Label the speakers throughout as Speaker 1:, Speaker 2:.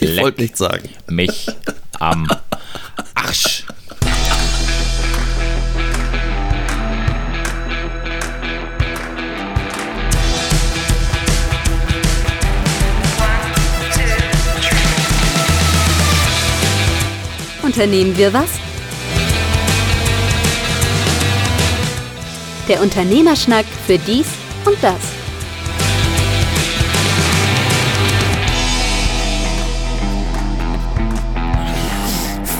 Speaker 1: ich wollte nichts sagen.
Speaker 2: Mich am Arsch.
Speaker 3: Unternehmen wir was? Der Unternehmerschnack für dies und das.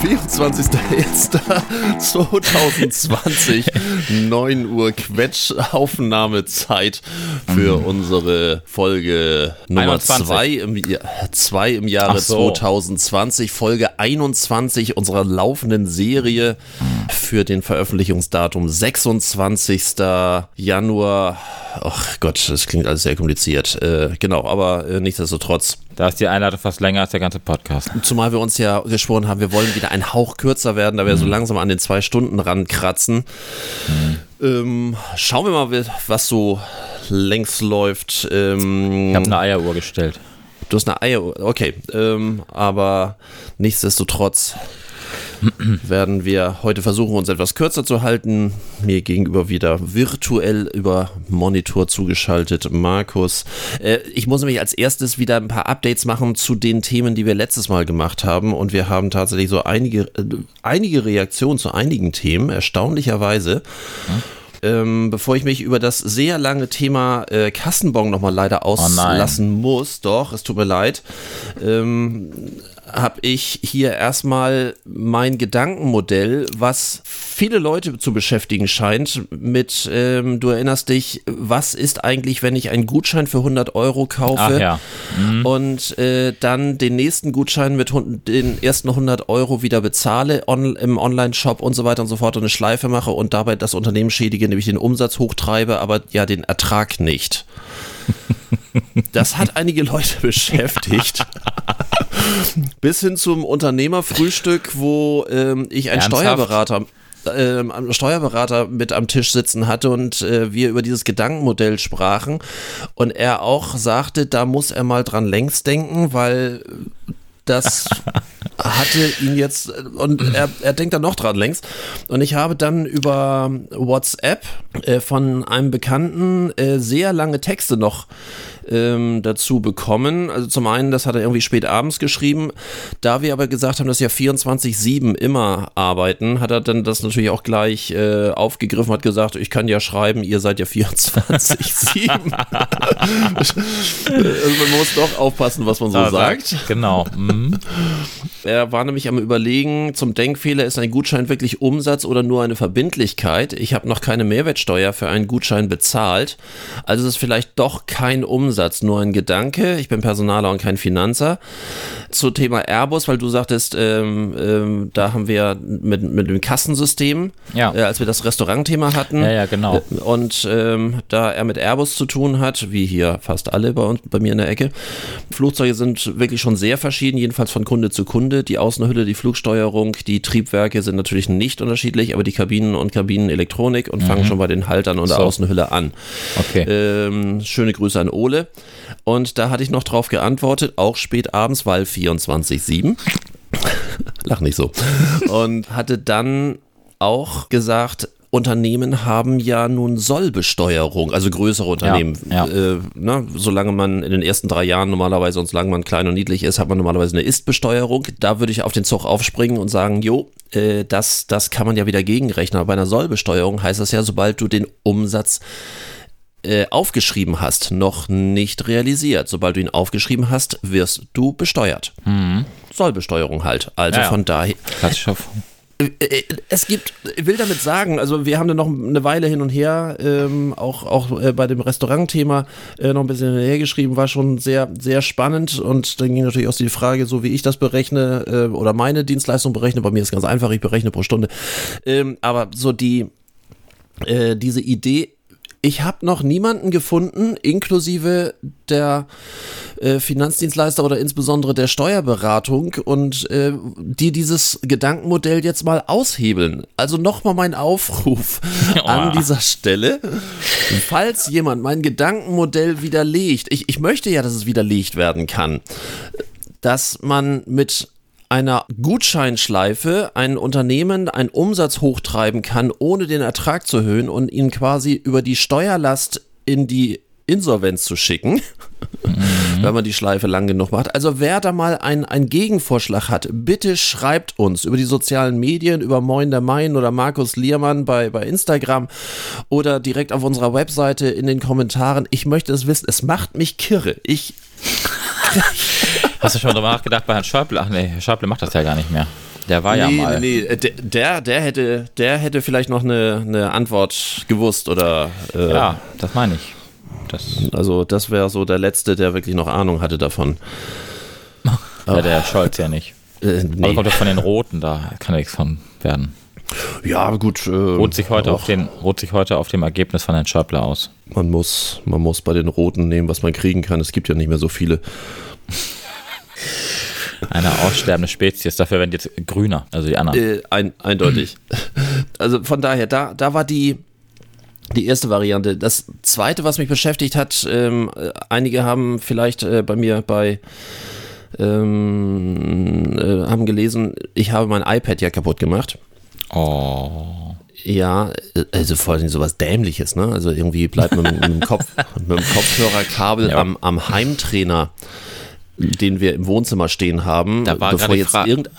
Speaker 1: 24.01.2020, 9 Uhr Quetschaufnahmezeit für
Speaker 2: Mhm.
Speaker 1: unsere Folge Nummer
Speaker 2: 21.
Speaker 1: 2 im, zwei im Jahre
Speaker 2: so.
Speaker 1: 2020, Folge 21 unserer laufenden Serie für den Veröffentlichungsdatum 26. Januar. Ach Gott, das klingt alles sehr kompliziert. Äh, genau, aber äh, nichtsdestotrotz.
Speaker 2: Da ist die Einladung fast länger als der ganze Podcast.
Speaker 1: Zumal wir uns ja geschworen haben, wir wollen wieder ein Hauch kürzer werden, da wir so langsam an den zwei Stunden rankratzen. Ähm, schauen wir mal, was so längs läuft. Ähm,
Speaker 2: Ich habe eine Eieruhr gestellt.
Speaker 1: du hast eine Eier, okay. Ähm, aber nichtsdestotrotz werden wir heute versuchen, uns etwas kürzer zu halten. Mir gegenüber wieder virtuell über Monitor zugeschaltet Markus. Äh, ich muss nämlich als erstes wieder ein paar Updates machen zu den Themen, die wir letztes Mal gemacht haben. Und wir haben tatsächlich so einige, äh, einige Reaktionen zu einigen Themen, erstaunlicherweise. Ähm, bevor ich mich über das sehr lange Thema äh, Kassenbon nochmal leider
Speaker 2: Oh
Speaker 1: auslassen muss, doch, es tut mir leid, ähm, habe ich hier erstmal mein Gedankenmodell, was viele Leute zu beschäftigen scheint, mit, ähm, du erinnerst dich, was ist eigentlich, wenn ich einen Gutschein für 100 Euro kaufe
Speaker 2: ja.
Speaker 1: und äh, dann den nächsten Gutschein mit den ersten 100 Euro wieder bezahle on, im Online-Shop und so weiter und so fort und eine Schleife mache und dabei das Unternehmen schädige, nämlich den Umsatz hochtreibe, aber ja den Ertrag nicht. Das hat einige Leute beschäftigt. Bis hin zum Unternehmerfrühstück, wo ähm, ich einen
Speaker 2: Ernsthaft?
Speaker 1: Steuerberater ähm, Steuerberater mit am Tisch sitzen hatte und äh, wir über dieses Gedankenmodell sprachen und er auch sagte, da muss er mal dran längs denken, weil das hatte ihn jetzt und er, er denkt da noch dran längst und ich habe dann über WhatsApp äh, von einem Bekannten äh, sehr lange Texte noch ähm, dazu bekommen. Also zum einen, das hat er irgendwie spät abends geschrieben. Da wir aber gesagt haben, dass wir 24-7 immer arbeiten, hat er dann das natürlich auch gleich äh, aufgegriffen, hat gesagt, ich kann ja schreiben, ihr seid ja 24-7. also man muss doch aufpassen, was man so
Speaker 2: Ah,
Speaker 1: sagt.
Speaker 2: Genau. Mhm.
Speaker 1: Er war nämlich am Überlegen, zum Denkfehler, ist ein Gutschein wirklich Umsatz oder nur eine Verbindlichkeit? Ich habe noch keine Mehrwertsteuer für einen Gutschein bezahlt. Also ist es vielleicht doch kein Umsatz, nur ein Gedanke. Ich bin Personaler und kein Finanzer. Zu Thema Airbus, weil du sagtest, ähm, ähm, da haben wir mit, mit dem Kassensystem,
Speaker 2: Ja.
Speaker 1: äh, als wir das Restaurantthema hatten.
Speaker 2: Ja, ja, genau.
Speaker 1: Und ähm, da er mit Airbus zu tun hat, wie hier fast alle bei uns, bei mir in der Ecke, Flugzeuge sind wirklich schon sehr verschieden, jedenfalls von Kunde zu Kunde. Die Außenhülle, die Flugsteuerung, die Triebwerke sind natürlich nicht unterschiedlich, aber die Kabinen und Kabinenelektronik und fangen schon bei den Haltern und der
Speaker 2: So.
Speaker 1: Außenhülle an.
Speaker 2: Okay.
Speaker 1: Ähm, schöne Grüße an Ole. Und da hatte ich noch drauf geantwortet, auch spät abends, weil 24-7. Lach nicht so. Und hatte dann auch gesagt, Unternehmen haben ja nun Sollbesteuerung, also größere Unternehmen.
Speaker 2: ja.
Speaker 1: Äh, ne, solange man in den ersten drei Jahren normalerweise und solange man klein und niedlich ist, hat man normalerweise eine Ist-Besteuerung. Da würde ich auf den Zug aufspringen und sagen, jo, äh, das, das kann man ja wieder gegenrechnen. Aber bei einer Sollbesteuerung heißt das ja, sobald du den Umsatz äh, aufgeschrieben hast, noch nicht realisiert. Sobald du ihn aufgeschrieben hast, wirst du besteuert. Sollbesteuerung halt. Also
Speaker 2: Ja, ja.
Speaker 1: von daher.
Speaker 2: Klassischer.
Speaker 1: Äh, äh, Es gibt, ich will damit sagen, also wir haben da noch eine Weile hin und her, ähm, auch, auch äh, bei dem Restaurantthema äh, noch ein bisschen hinterher geschrieben, war schon sehr, sehr spannend und dann ging natürlich auch die Frage, so wie ich das berechne äh, oder meine Dienstleistung berechne, bei mir ist ganz einfach, ich berechne pro Stunde, ähm, aber so die, äh, diese Idee, ich habe noch niemanden gefunden, inklusive der äh, Finanzdienstleister oder insbesondere der Steuerberatung und äh, die dieses Gedankenmodell jetzt mal aushebeln. Also nochmal mein Aufruf an dieser Stelle. Falls jemand mein Gedankenmodell widerlegt, ich, ich möchte ja, dass es widerlegt werden kann dass man mit einer Gutscheinschleife ein Unternehmen einen Umsatz hochtreiben kann, ohne den Ertrag zu erhöhen und ihn quasi über die Steuerlast in die Insolvenz zu schicken, mhm. wenn man die Schleife lang genug macht. Also wer da mal einen, Gegenvorschlag hat, bitte schreibt uns über die sozialen Medien, über Moin der Main oder Markus Liermann bei, bei Instagram oder direkt auf unserer Webseite in den Kommentaren. Ich möchte es wissen, es macht mich kirre. Ich...
Speaker 2: Hast du schon darüber nachgedacht bei Herrn Schäuble? Ach nee, Herr Schäuble macht das ja gar nicht mehr. Der war
Speaker 1: nee,
Speaker 2: ja mal.
Speaker 1: Nee, nee, der, der, hätte, der hätte vielleicht noch eine, eine Antwort gewusst oder.
Speaker 2: Äh, ja, das meine ich.
Speaker 1: Das also das wäre so der Letzte, der wirklich noch Ahnung hatte davon.
Speaker 2: ja, der Scholz ja nicht. Äh, nee. Aber kommt das von den Roten, da kann nichts von werden.
Speaker 1: Ja, gut. Äh,
Speaker 2: ruht, sich heute auf den, ruht sich heute auf dem Ergebnis von Herrn Schäuble aus.
Speaker 1: Man muss, man muss bei den Roten nehmen, was man kriegen kann. Es gibt ja nicht mehr so viele.
Speaker 2: Eine aussterbende Spezies, dafür werden jetzt grüner, also die anderen.
Speaker 1: Äh, ein, eindeutig. Also von daher, da, da war die, die erste Variante. Das zweite, was mich beschäftigt hat, ähm, einige haben vielleicht äh, bei mir bei ähm, äh, haben gelesen, ich habe mein iPad ja kaputt gemacht.
Speaker 2: Oh.
Speaker 1: Ja, also vor allem sowas Dämliches, ne? Also irgendwie bleibt man mit, dem, Kopf, mit dem Kopfhörerkabel ja. am, am Heimtrainer den wir im Wohnzimmer stehen haben, bevor jetzt irgend,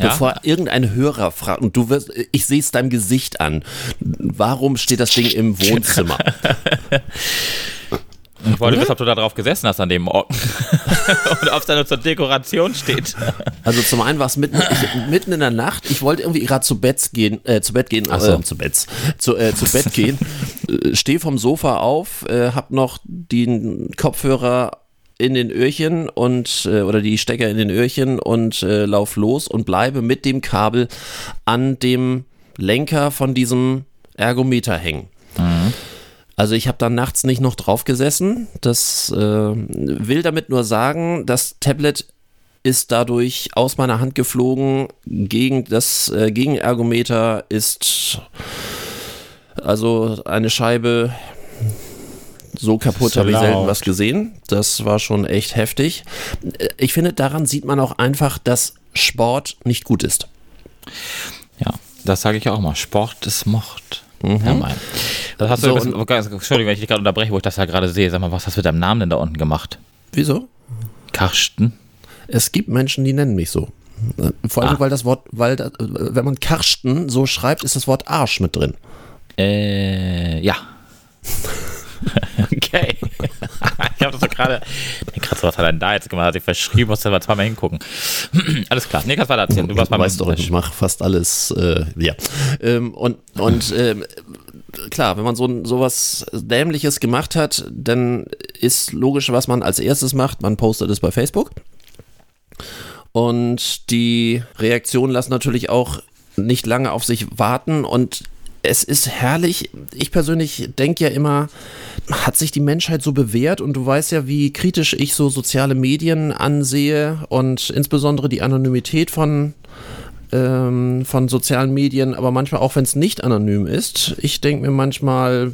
Speaker 1: ja? bevor irgendein Hörer fragt und du wirst, ich sehe es deinem Gesicht an. Warum steht das Ding im Wohnzimmer?
Speaker 2: Ich wollte wissen, ob du da drauf gesessen hast an dem Ort. Und ob es da nur zur Dekoration steht.
Speaker 1: Also zum einen war es mitten, mitten in der Nacht. Ich wollte irgendwie gerade zu Bett gehen, äh, zu Bett gehen, so. äh, zu Bett, zu, äh, zu Bett gehen. Äh, Stehe vom Sofa auf, äh, hab noch den Kopfhörer in den Öhrchen und äh, oder die Stecker in den Öhrchen und äh, lauf los und bleibe mit dem Kabel an dem Lenker von diesem Ergometer hängen. Mhm. Also ich habe da nachts nicht noch drauf gesessen. Das äh, will damit nur sagen, das Tablet ist dadurch aus meiner Hand geflogen. Gegen das äh, Gegenergometer ist also eine Scheibe so kaputt so habe ich selten was gesehen. Das war schon echt heftig. Ich finde, daran sieht man auch einfach, dass Sport nicht gut ist.
Speaker 2: Ja, das sage ich auch mal. Sport ist Mord. Mhm. Mein. Das hast so, du, Entschuldigung, wenn ich dich gerade unterbreche, wo ich das ja gerade sehe. Sag mal, was hast du mit deinem Namen denn da unten gemacht?
Speaker 1: Wieso?
Speaker 2: Karsten.
Speaker 1: Es gibt Menschen, die nennen mich so. Vor allem, ah. weil das Wort, weil, wenn man Karsten so schreibt, ist das Wort Arsch mit drin.
Speaker 2: Äh, ja. okay. ich habe das so gerade. Nee, krass, was hat er denn da jetzt gemacht? Hat sich verschrieben, muss er zweimal hingucken. Alles klar. Nee, kannst weiter erzählen.
Speaker 1: Du warst mal weißt doch, ich mache fast alles. Äh, ja. Ähm, und und ähm, klar, wenn man so sowas Dämliches gemacht hat, dann ist logisch, was man als erstes macht. Man postet es bei Facebook. Und die Reaktionen lassen natürlich auch nicht lange auf sich warten und es ist herrlich. Ich persönlich denke ja immer, hat sich die Menschheit so bewährt und du weißt ja, wie kritisch ich so soziale Medien ansehe und insbesondere die Anonymität von ähm, von sozialen Medien, aber manchmal auch wenn es nicht anonym ist. Ich denke mir manchmal,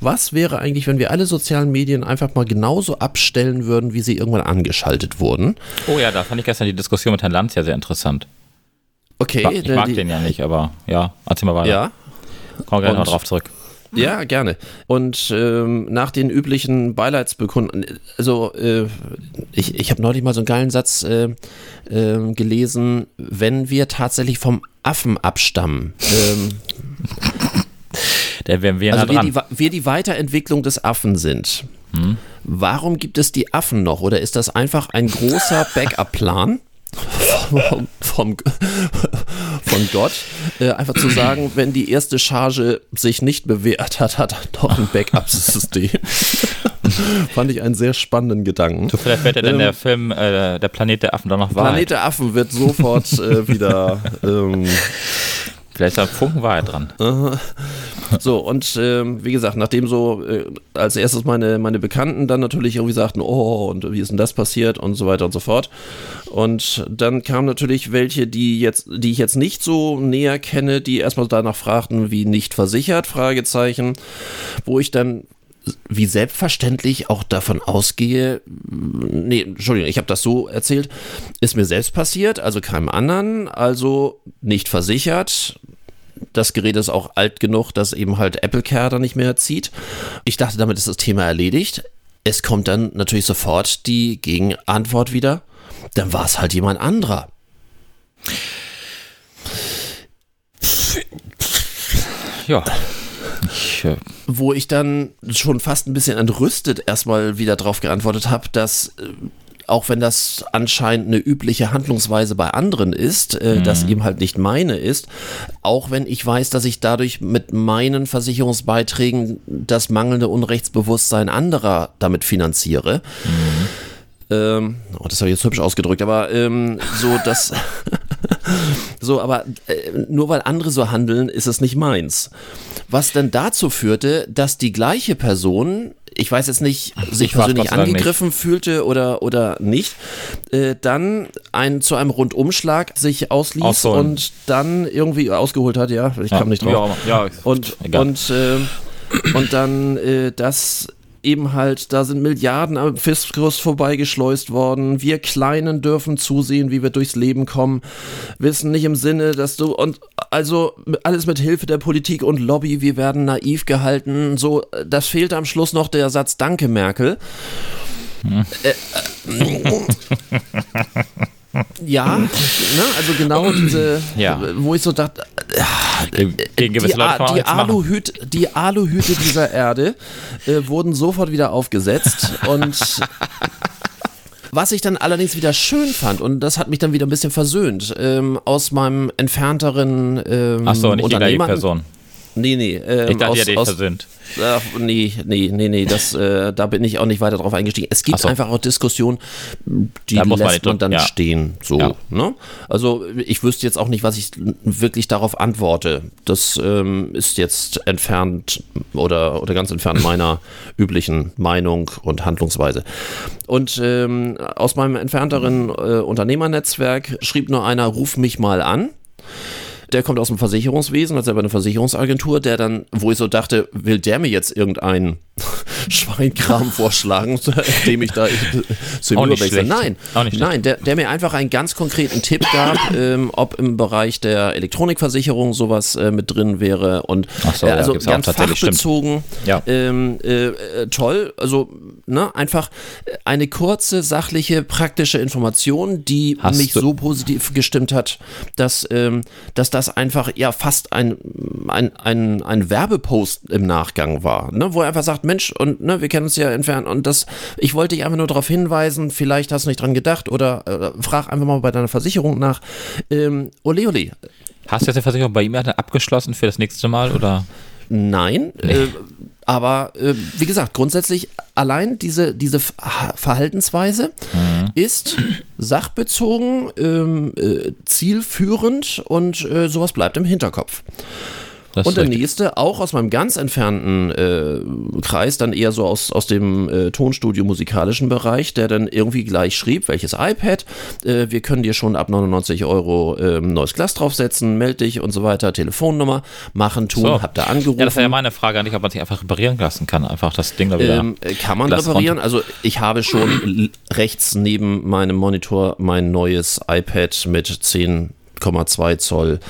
Speaker 1: was wäre eigentlich, wenn wir alle sozialen Medien einfach mal genauso abstellen würden, wie sie irgendwann angeschaltet wurden?
Speaker 2: Oh ja, da fand ich gestern die Diskussion mit Herrn Lanz ja sehr interessant.
Speaker 1: Okay.
Speaker 2: Ich mag die, den ja nicht, aber ja, erzähl mal weiter.
Speaker 1: Ja,
Speaker 2: Gleich noch drauf zurück.
Speaker 1: Ja, gerne. Und ähm, nach den üblichen Beileidsbekunden, also äh, ich, ich habe neulich mal so einen geilen Satz äh, äh, gelesen, wenn wir tatsächlich vom Affen abstammen. Ähm,
Speaker 2: Der wären wir
Speaker 1: also wir die, wir die Weiterentwicklung des Affen sind. Hm? Warum gibt es die Affen noch? Oder ist das einfach ein großer Backup-Plan? vom, vom, von Gott, äh, einfach zu sagen, wenn die erste Charge sich nicht bewährt hat, hat er noch ein Backup-System. Fand ich einen sehr spannenden Gedanken.
Speaker 2: Du, vielleicht wird ja dann ähm, der Film äh, Der Planet der Affen dann noch wahr.
Speaker 1: Planet der Affen wird sofort äh, wieder ähm,
Speaker 2: Vielleicht da Funken Wahrheit dran.
Speaker 1: So, und ähm, wie gesagt, nachdem so äh, als erstes meine, meine Bekannten dann natürlich irgendwie sagten, oh, und wie ist denn das passiert und so weiter und so fort. Und dann kamen natürlich welche, die jetzt, die ich jetzt nicht so näher kenne, die erstmal danach fragten, wie nicht versichert, Fragezeichen, wo ich dann wie selbstverständlich auch davon ausgehe, nee, Entschuldigung, ich habe das so erzählt, ist mir selbst passiert, also keinem anderen, also nicht versichert. Das Gerät ist auch alt genug, dass eben halt Apple Care da nicht mehr zieht. Ich dachte, damit ist das Thema erledigt. Es kommt dann natürlich sofort die Gegenantwort wieder. Dann war es halt jemand anderer.
Speaker 2: Ja.
Speaker 1: Ich, äh Wo ich dann schon fast ein bisschen entrüstet erstmal wieder drauf geantwortet habe, dass äh, auch wenn das anscheinend eine übliche Handlungsweise bei anderen ist, äh, mhm. das eben halt nicht meine ist, auch wenn ich weiß, dass ich dadurch mit meinen Versicherungsbeiträgen das mangelnde Unrechtsbewusstsein anderer damit finanziere. Mhm. Ähm, oh, das habe ich jetzt hübsch ausgedrückt, aber ähm, so, dass so, aber äh, nur weil andere so handeln, ist es nicht meins. Was dann dazu führte, dass die gleiche Person, ich weiß jetzt nicht, sich persönlich angegriffen nicht. fühlte oder, oder nicht, äh, dann ein, zu einem Rundumschlag sich ausließ Ausholen. und dann irgendwie ausgeholt hat, ja, ich ja, kam nicht drauf. Ja, ja, und, und, äh, und dann äh, das eben halt, da sind Milliarden am Fiskus vorbeigeschleust worden. Wir Kleinen dürfen zusehen, wie wir durchs Leben kommen. Wissen nicht im Sinne, dass du und also alles mit Hilfe der Politik und Lobby, wir werden naiv gehalten. So, das fehlt am Schluss noch der Satz Danke, Merkel. Hm. Äh, äh, ja, ne, also genau diese, ja. wo ich so dachte, äh, die, die, Aluhüte, die Aluhüte dieser Erde äh, wurden sofort wieder aufgesetzt und was ich dann allerdings wieder schön fand, und das hat mich dann wieder ein bisschen versöhnt, ähm, aus meinem entfernteren ähm,
Speaker 2: Ach so, nicht die Person.
Speaker 1: Nee, nee.
Speaker 2: Ähm, ich dachte, aus, ja, dich versöhnt.
Speaker 1: Ach, nee, nee, nee, nee, das, äh, da bin ich auch nicht weiter drauf eingestiegen. Es gibt so. einfach auch Diskussionen, die da lässt man dann ja. stehen. So, ja. ne? Also ich wüsste jetzt auch nicht, was ich wirklich darauf antworte. Das ähm, ist jetzt entfernt oder, oder ganz entfernt meiner üblichen Meinung und Handlungsweise. Und ähm, aus meinem entfernteren äh, Unternehmernetzwerk schrieb nur einer, ruf mich mal an der kommt aus dem Versicherungswesen, hat selber eine Versicherungsagentur, der dann, wo ich so dachte, will der mir jetzt irgendeinen Schweinkram vorschlagen, dem ich da zu ihm überwechsel? Nein, nein, der, der, mir einfach einen ganz konkreten Tipp gab, ähm, ob im Bereich der Elektronikversicherung sowas äh, mit drin wäre und so, äh, also ja, ganz fachbezogen, ja. ähm, äh, äh, toll, also ne, einfach eine kurze, sachliche, praktische Information, die Hast mich du? so positiv gestimmt hat, dass, ähm, dass das einfach ja fast ein, ein, ein, ein Werbepost im Nachgang war, ne, wo er einfach sagt, Mensch, und ne, wir kennen uns ja entfernt und das, ich wollte dich einfach nur darauf hinweisen, vielleicht hast du nicht dran gedacht oder äh, frag einfach mal bei deiner Versicherung nach. Ähm, ole, ole.
Speaker 2: Hast du jetzt die Versicherung bei ihm abgeschlossen für das nächste Mal oder?
Speaker 1: Nein, äh, aber äh, wie gesagt, grundsätzlich allein diese, diese Verhaltensweise mhm. ist sachbezogen, ähm, äh, zielführend und äh, sowas bleibt im Hinterkopf. Das und der richtig. nächste, auch aus meinem ganz entfernten äh, Kreis, dann eher so aus, aus dem äh, Tonstudio musikalischen Bereich, der dann irgendwie gleich schrieb, welches iPad, äh, wir können dir schon ab 99 Euro ähm, neues Glas draufsetzen, meld dich und so weiter, Telefonnummer, machen, tun, so. hab da angerufen. Ja,
Speaker 2: das wäre ja meine Frage an dich, ob man sich einfach reparieren lassen kann, einfach das Ding da wieder. Ähm,
Speaker 1: kann man reparieren, also ich habe schon rechts neben meinem Monitor mein neues iPad mit 10,2 Zoll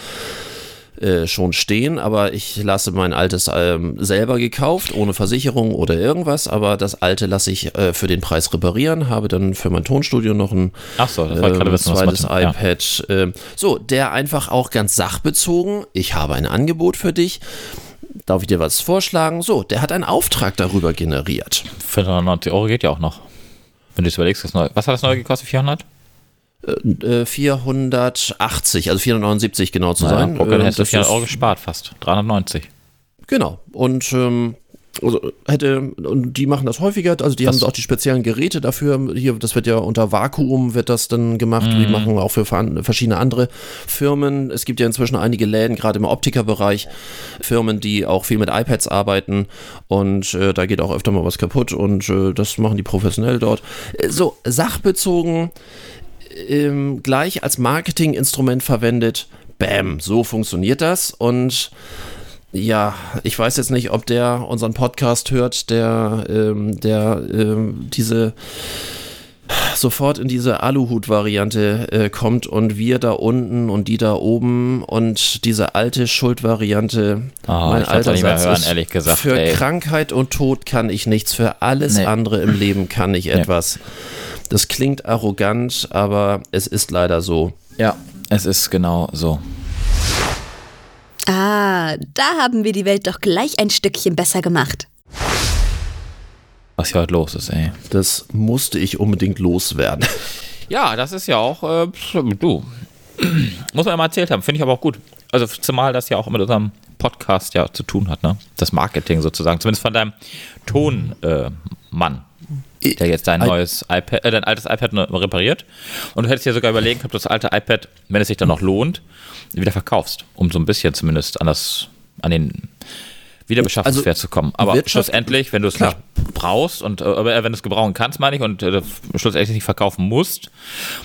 Speaker 1: äh, schon stehen, aber ich lasse mein altes ähm, selber gekauft, ohne Versicherung oder irgendwas, aber das alte lasse ich äh, für den Preis reparieren, habe dann für mein Tonstudio noch ein
Speaker 2: so, ähm,
Speaker 1: wissen, zweites iPad. Ja. Äh, so, der einfach auch ganz sachbezogen, ich habe ein Angebot für dich. Darf ich dir was vorschlagen? So, der hat einen Auftrag darüber generiert.
Speaker 2: 490 Euro geht ja auch noch. Wenn du es überlegst, was hat das neue gekostet? 400?
Speaker 1: 480, also 479 genau zu naja, sein.
Speaker 2: Okay, dann hättest du 400 Euro gespart fast, 390.
Speaker 1: Genau, und ähm, also hätte, und die machen das häufiger, also die das haben auch die speziellen Geräte dafür. Hier, das wird ja unter Vakuum wird das dann gemacht. Mhm. Die machen auch für verschiedene andere Firmen. Es gibt ja inzwischen einige Läden, gerade im Optikerbereich, Firmen, die auch viel mit iPads arbeiten und äh, da geht auch öfter mal was kaputt und äh, das machen die professionell dort. Äh, so, sachbezogen ähm, gleich als Marketinginstrument verwendet. Bam, so funktioniert das. Und ja, ich weiß jetzt nicht, ob der unseren Podcast hört, der, ähm, der ähm, diese sofort in diese Aluhut-Variante äh, kommt und wir da unten und die da oben und diese alte Schuld-Variante.
Speaker 2: Oh, mein alter Satz hören, ist, ehrlich gesagt.
Speaker 1: Für ey. Krankheit und Tod kann ich nichts, für alles nee. andere im Leben kann ich nee. etwas. Das klingt arrogant, aber es ist leider so.
Speaker 2: Ja, es ist genau so.
Speaker 3: Ah, da haben wir die Welt doch gleich ein Stückchen besser gemacht.
Speaker 2: Was hier heute los ist, ey.
Speaker 1: Das musste ich unbedingt loswerden.
Speaker 2: Ja, das ist ja auch, äh, du. Muss man ja mal erzählt haben, finde ich aber auch gut. Also zumal das ja auch mit unserem Podcast ja zu tun hat, ne? Das Marketing sozusagen, zumindest von deinem Tonmann. Äh, der jetzt dein neues iPad, äh, dein altes iPad repariert. Und du hättest ja sogar überlegen, ob du das alte iPad, wenn es sich dann noch lohnt, wieder verkaufst, um so ein bisschen zumindest an das, an den Wiederbeschaffungswert also, zu kommen. Aber schlussendlich, wenn du es nicht brauchst und äh, wenn du es gebrauchen kannst, meine ich, und äh, schlussendlich nicht verkaufen musst,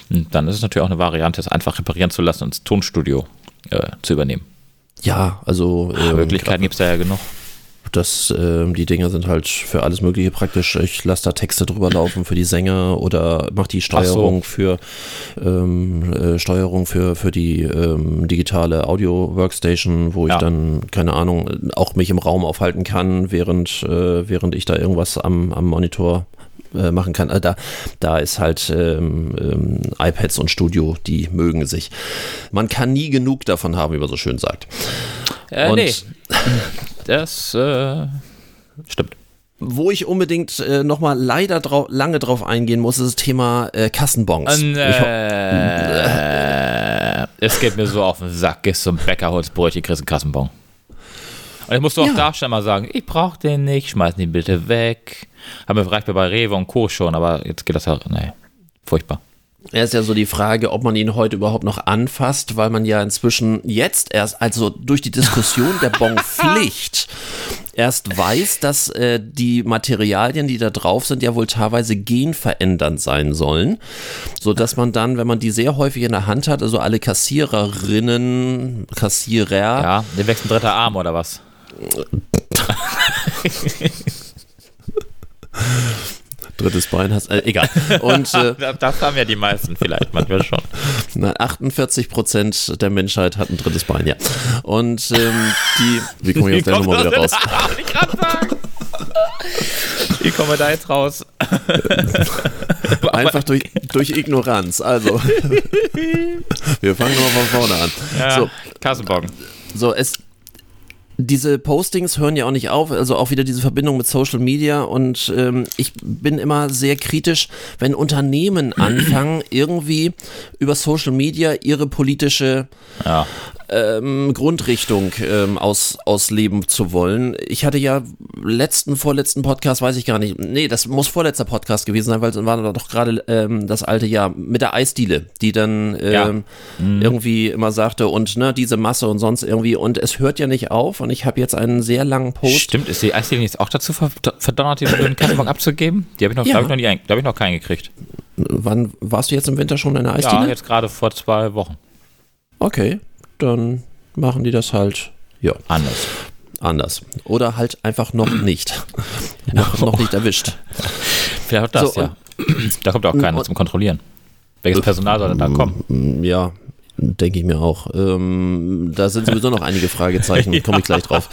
Speaker 2: dann ist es natürlich auch eine Variante, es einfach reparieren zu lassen und ins Tonstudio äh, zu übernehmen.
Speaker 1: Ja, also.
Speaker 2: Ähm, Möglichkeiten gibt es da ja genug
Speaker 1: das, äh, die Dinger sind halt für alles Mögliche praktisch. Ich lasse da Texte drüber laufen für die Sänger oder mache die Steuerung so. für ähm, äh, Steuerung für, für die ähm, digitale Audio-Workstation, wo ja. ich dann, keine Ahnung, auch mich im Raum aufhalten kann, während, äh, während ich da irgendwas am, am Monitor äh, machen kann. Äh, da, da ist halt ähm, ähm, iPads und Studio, die mögen sich. Man kann nie genug davon haben, wie man so schön sagt.
Speaker 2: Äh, und nee. Das äh, stimmt.
Speaker 1: Wo ich unbedingt äh, nochmal leider drau lange drauf eingehen muss, ist das Thema äh, Kassenbons.
Speaker 2: Äh, es geht mir so auf den Sack. Gehst zum Bäcker, holst Brötchen, kriegst einen Kassenbon. Und ich muss doch ja. da schon mal sagen, ich brauch den nicht, schmeiß den bitte weg. Haben wir mir bei Rewe und Co. schon, aber jetzt geht das ja, nee, furchtbar.
Speaker 1: Er ist ja so die Frage, ob man ihn heute überhaupt noch anfasst, weil man ja inzwischen jetzt erst, also durch die Diskussion der Bonpflicht, erst weiß, dass äh, die Materialien, die da drauf sind, ja wohl teilweise genverändernd sein sollen, so dass man dann, wenn man die sehr häufig in der Hand hat, also alle Kassiererinnen, Kassierer,
Speaker 2: ja, der wächst ein dritter Arm oder was?
Speaker 1: drittes Bein hast. Äh, egal.
Speaker 2: Und, äh, das haben ja die meisten vielleicht manchmal schon.
Speaker 1: Na, 48 Prozent der Menschheit hat ein drittes Bein, ja. Und ähm, die. Wie komme ich aus der Nummer wieder raus? Ich gerade sagen.
Speaker 2: Wie kommen wir da jetzt raus?
Speaker 1: Einfach durch, durch Ignoranz. Also, wir fangen nochmal von vorne an.
Speaker 2: Ja, so, Kassenbogen.
Speaker 1: So, es, diese Postings hören ja auch nicht auf, also auch wieder diese Verbindung mit Social Media und ähm, ich bin immer sehr kritisch, wenn Unternehmen anfangen, irgendwie über Social Media ihre politische ja ähm, Grundrichtung ähm, aus, ausleben zu wollen. Ich hatte ja letzten, vorletzten Podcast, weiß ich gar nicht, nee, das muss vorletzter Podcast gewesen sein, weil es war doch gerade ähm, das alte Jahr mit der Eisdiele, die dann ja. Ähm, mhm. irgendwie immer sagte und ne, diese Masse und sonst irgendwie und es hört ja nicht auf und ich habe jetzt einen sehr langen Post.
Speaker 2: Stimmt, ist die Eisdiele jetzt auch dazu verdonnert, den Kassenbon abzugeben? Die habe ich noch, ja. hab ich noch nie, da habe ich noch keinen gekriegt.
Speaker 1: Wann warst du jetzt im Winter schon in der Eisdiele?
Speaker 2: Ja, jetzt gerade vor zwei Wochen.
Speaker 1: Okay, dann machen die das halt ja.
Speaker 2: anders.
Speaker 1: Anders. Oder halt einfach noch nicht. noch, noch nicht erwischt.
Speaker 2: Vielleicht auch das, so, ja. Da kommt auch keiner und, zum Kontrollieren. Welches Personal soll denn da kommen?
Speaker 1: Ja, denke ich mir auch. Ähm, da sind sowieso noch einige Fragezeichen, komme ich gleich drauf.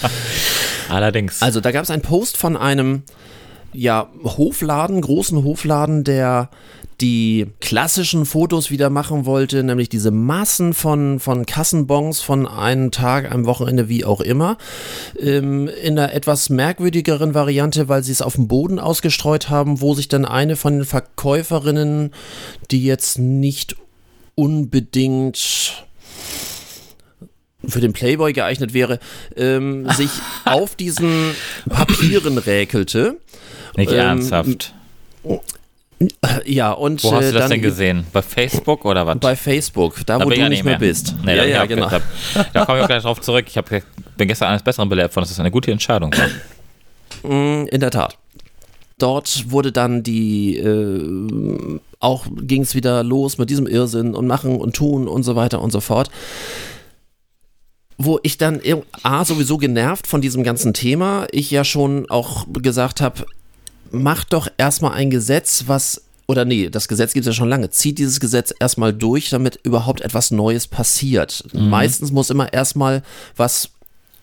Speaker 2: Allerdings.
Speaker 1: Also da gab es einen Post von einem ja, Hofladen, großen Hofladen, der die klassischen Fotos wieder machen wollte, nämlich diese Massen von, von Kassenbons von einem Tag, einem Wochenende, wie auch immer, ähm, in einer etwas merkwürdigeren Variante, weil sie es auf dem Boden ausgestreut haben, wo sich dann eine von den Verkäuferinnen, die jetzt nicht unbedingt für den Playboy geeignet wäre, ähm, sich auf diesen Papieren räkelte.
Speaker 2: Nicht ähm, ernsthaft.
Speaker 1: Ja, und.
Speaker 2: Wo hast du das denn gesehen? Bei Facebook oder was?
Speaker 1: Bei Facebook, da, da wo du ja nicht mehr, bist.
Speaker 2: Nee, ja, ja, genau. Da, da komme ich auch gleich drauf zurück. Ich hab, bin gestern eines Besseren belehrt von, dass das eine gute Entscheidung war.
Speaker 1: Mm, in der Tat. Dort wurde dann die, äh, auch ging es wieder los mit diesem Irrsinn und machen und tun und so weiter und so fort wo ich dann A, sowieso genervt von diesem ganzen Thema, ich ja schon auch gesagt habe, mach doch erstmal ein Gesetz, was, oder nee, das Gesetz gibt es ja schon lange, zieht dieses Gesetz erstmal durch, damit überhaupt etwas Neues passiert. Meistens muss immer erstmal was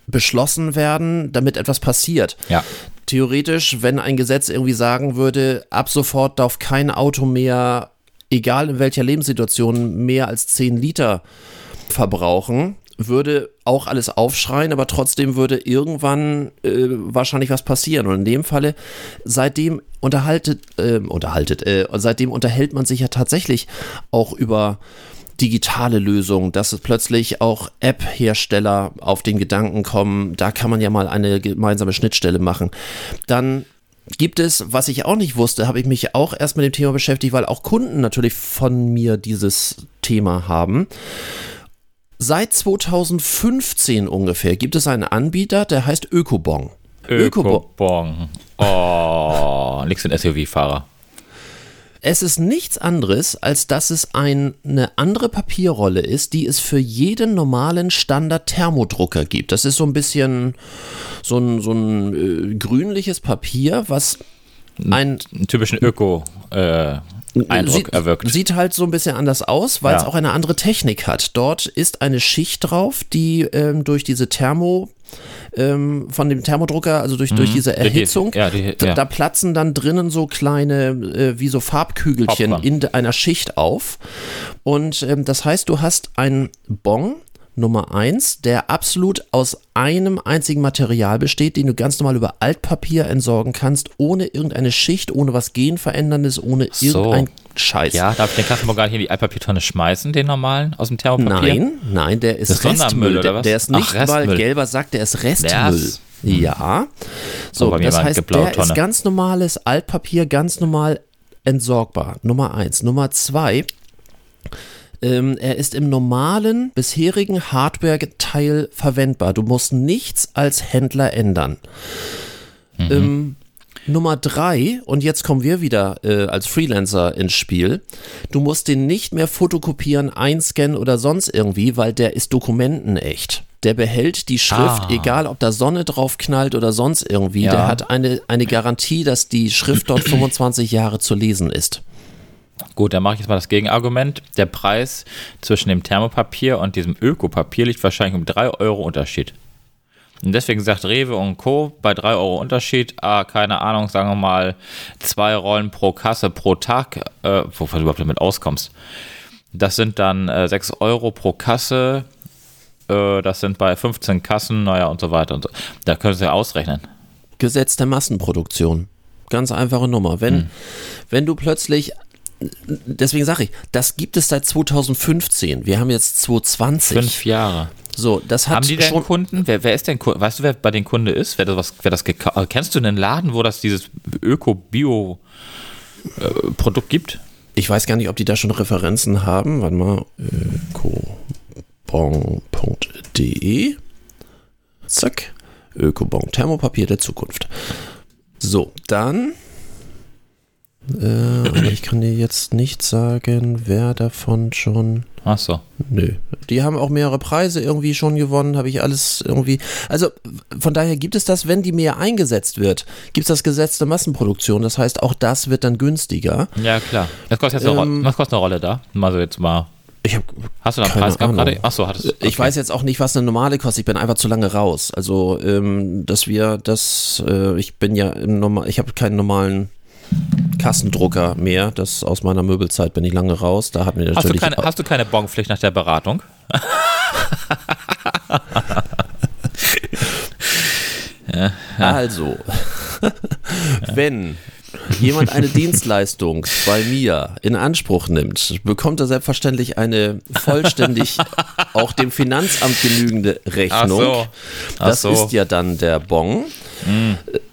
Speaker 1: beschlossen werden, damit etwas passiert.
Speaker 2: Ja.
Speaker 1: Theoretisch, wenn ein Gesetz irgendwie sagen würde, ab sofort darf kein Auto mehr, egal in welcher Lebenssituation, mehr als 10 Liter verbrauchen, würde auch alles aufschreien, aber trotzdem würde irgendwann äh, wahrscheinlich was passieren. Und in dem Falle, seitdem unterhaltet, äh, unterhaltet, äh, seitdem unterhält man sich ja tatsächlich auch über digitale Lösungen, dass es plötzlich auch App-Hersteller auf den Gedanken kommen, da kann man ja mal eine gemeinsame Schnittstelle machen. Dann gibt es, was ich auch nicht wusste, habe ich mich auch erst mit dem Thema beschäftigt, weil auch Kunden natürlich von mir dieses Thema haben. Seit 2015 ungefähr gibt es einen Anbieter, der heißt Ökobong. Ökobong.
Speaker 2: Ökobong. Oh, nix für SUV-Fahrer.
Speaker 1: Es ist nichts anderes, als dass es ein, eine andere Papierrolle ist, die es für jeden normalen Standard-Thermodrucker gibt. Das ist so ein bisschen so ein, so ein äh, grünliches Papier, was ein
Speaker 2: Einen typischen Öko-Eindruck
Speaker 1: sieht,
Speaker 2: erwirkt.
Speaker 1: Sieht halt so ein bisschen anders aus, weil es
Speaker 2: Ja.
Speaker 1: auch eine andere Technik hat. Dort ist eine Schicht drauf, die ähm, durch diese Thermo ähm, von dem Thermodrucker, also durch, durch diese
Speaker 2: Mhm. Die-
Speaker 1: Erhitzung,
Speaker 2: ja, die-
Speaker 1: da,
Speaker 2: ja.
Speaker 1: da platzen dann drinnen so kleine, äh, wie so Farbkügelchen
Speaker 2: Popcorn.
Speaker 1: in einer Schicht auf. Und ähm, das heißt, du hast einen Bon Nummer 1, der absolut aus einem einzigen Material besteht, den du ganz normal über Altpapier entsorgen kannst, ohne irgendeine Schicht, ohne was Genveränderndes, ohne
Speaker 2: So.
Speaker 1: irgendein Scheiß.
Speaker 2: Ja, darf ich den gar nicht in die Altpapiertonne schmeißen, den normalen, aus dem Thermopapier?
Speaker 1: Nein, nein, der ist
Speaker 2: ist
Speaker 1: Restmüll. Der, der ist
Speaker 2: Ach,
Speaker 1: nicht, weil
Speaker 2: Restmüll.
Speaker 1: Gelber sagt, der ist Restmüll.
Speaker 2: Das-
Speaker 1: Ja. So,
Speaker 2: mir
Speaker 1: das heißt, der ist ganz normales Altpapier, ganz normal entsorgbar. Nummer eins. Nummer zwei. Ähm, er ist im normalen bisherigen Hardware-Teil verwendbar. Du musst nichts als Händler ändern.
Speaker 2: Mhm.
Speaker 1: Ähm, Nummer drei, und jetzt kommen wir wieder äh, als Freelancer ins Spiel. Du musst den nicht mehr fotokopieren, einscannen oder sonst irgendwie, weil der ist dokumentenecht. Der behält die Schrift,
Speaker 2: Ah.
Speaker 1: egal ob da Sonne drauf knallt oder sonst irgendwie.
Speaker 2: Ja.
Speaker 1: Der hat eine, eine Garantie, dass die Schrift dort 25 Jahre zu lesen ist.
Speaker 2: Gut, dann mache ich jetzt mal das Gegenargument. Der Preis zwischen dem Thermopapier und diesem Ökopapier liegt wahrscheinlich um 3 Euro Unterschied. Und deswegen sagt Rewe und Co. bei 3 Euro Unterschied, ah, keine Ahnung, sagen wir mal, zwei Rollen pro Kasse pro Tag, äh, wovon du überhaupt damit auskommst. Das sind dann äh, 6 Euro pro Kasse, äh, das sind bei 15 Kassen, naja und so weiter und so. Da können Sie ja ausrechnen.
Speaker 1: Gesetz der Massenproduktion. Ganz einfache Nummer. Wenn,
Speaker 2: Hm.
Speaker 1: wenn du plötzlich, deswegen sage ich, das gibt es seit 2015. Wir haben jetzt 2020.
Speaker 2: Fünf Jahre.
Speaker 1: So, das hat
Speaker 2: Haben die denn
Speaker 1: schon.
Speaker 2: Kunden? Wer, wer ist denn Kunde? Weißt du, wer bei den Kunde ist? Wer das, was, wer das äh, Kennst du einen Laden, wo das dieses Öko-Bio-Produkt gibt?
Speaker 1: Ich weiß gar nicht, ob die da schon Referenzen haben. Warte mal. Ökobon.de. Zack. Ökobon. Thermopapier der Zukunft. So, dann. Äh, aber ich kann dir jetzt nicht sagen, wer davon schon.
Speaker 2: Ach so.
Speaker 1: Nö. Die haben auch mehrere Preise irgendwie schon gewonnen, habe ich alles irgendwie. Also von daher gibt es das, wenn die mehr eingesetzt wird, gibt es das Gesetz der Massenproduktion. Das heißt, auch das wird dann günstiger.
Speaker 2: Ja, klar. Das kostet jetzt eine,
Speaker 1: Ähm,
Speaker 2: Ro- was kostet eine Rolle da? Mal so jetzt mal.
Speaker 1: Ich habe
Speaker 2: Hast du da einen Preis gehabt gerade? Ach so, hattest du.
Speaker 1: Ich weiß jetzt auch nicht, was eine normale kostet. Ich bin einfach zu lange raus. Also, ähm, dass wir das, äh, ich bin ja im normal, ich habe keinen normalen Kassendrucker mehr. Das aus meiner Möbelzeit bin ich lange raus. Da hatten wir
Speaker 2: Hast du,
Speaker 1: natürlich.
Speaker 2: keine, hast du keine Bonpflicht nach der Beratung?
Speaker 1: Also, wenn jemand eine Dienstleistung bei mir in Anspruch nimmt, bekommt er selbstverständlich eine vollständig auch dem Finanzamt genügende Rechnung.
Speaker 2: Ach so. Ach
Speaker 1: Das
Speaker 2: so.
Speaker 1: Ist ja dann der Bon.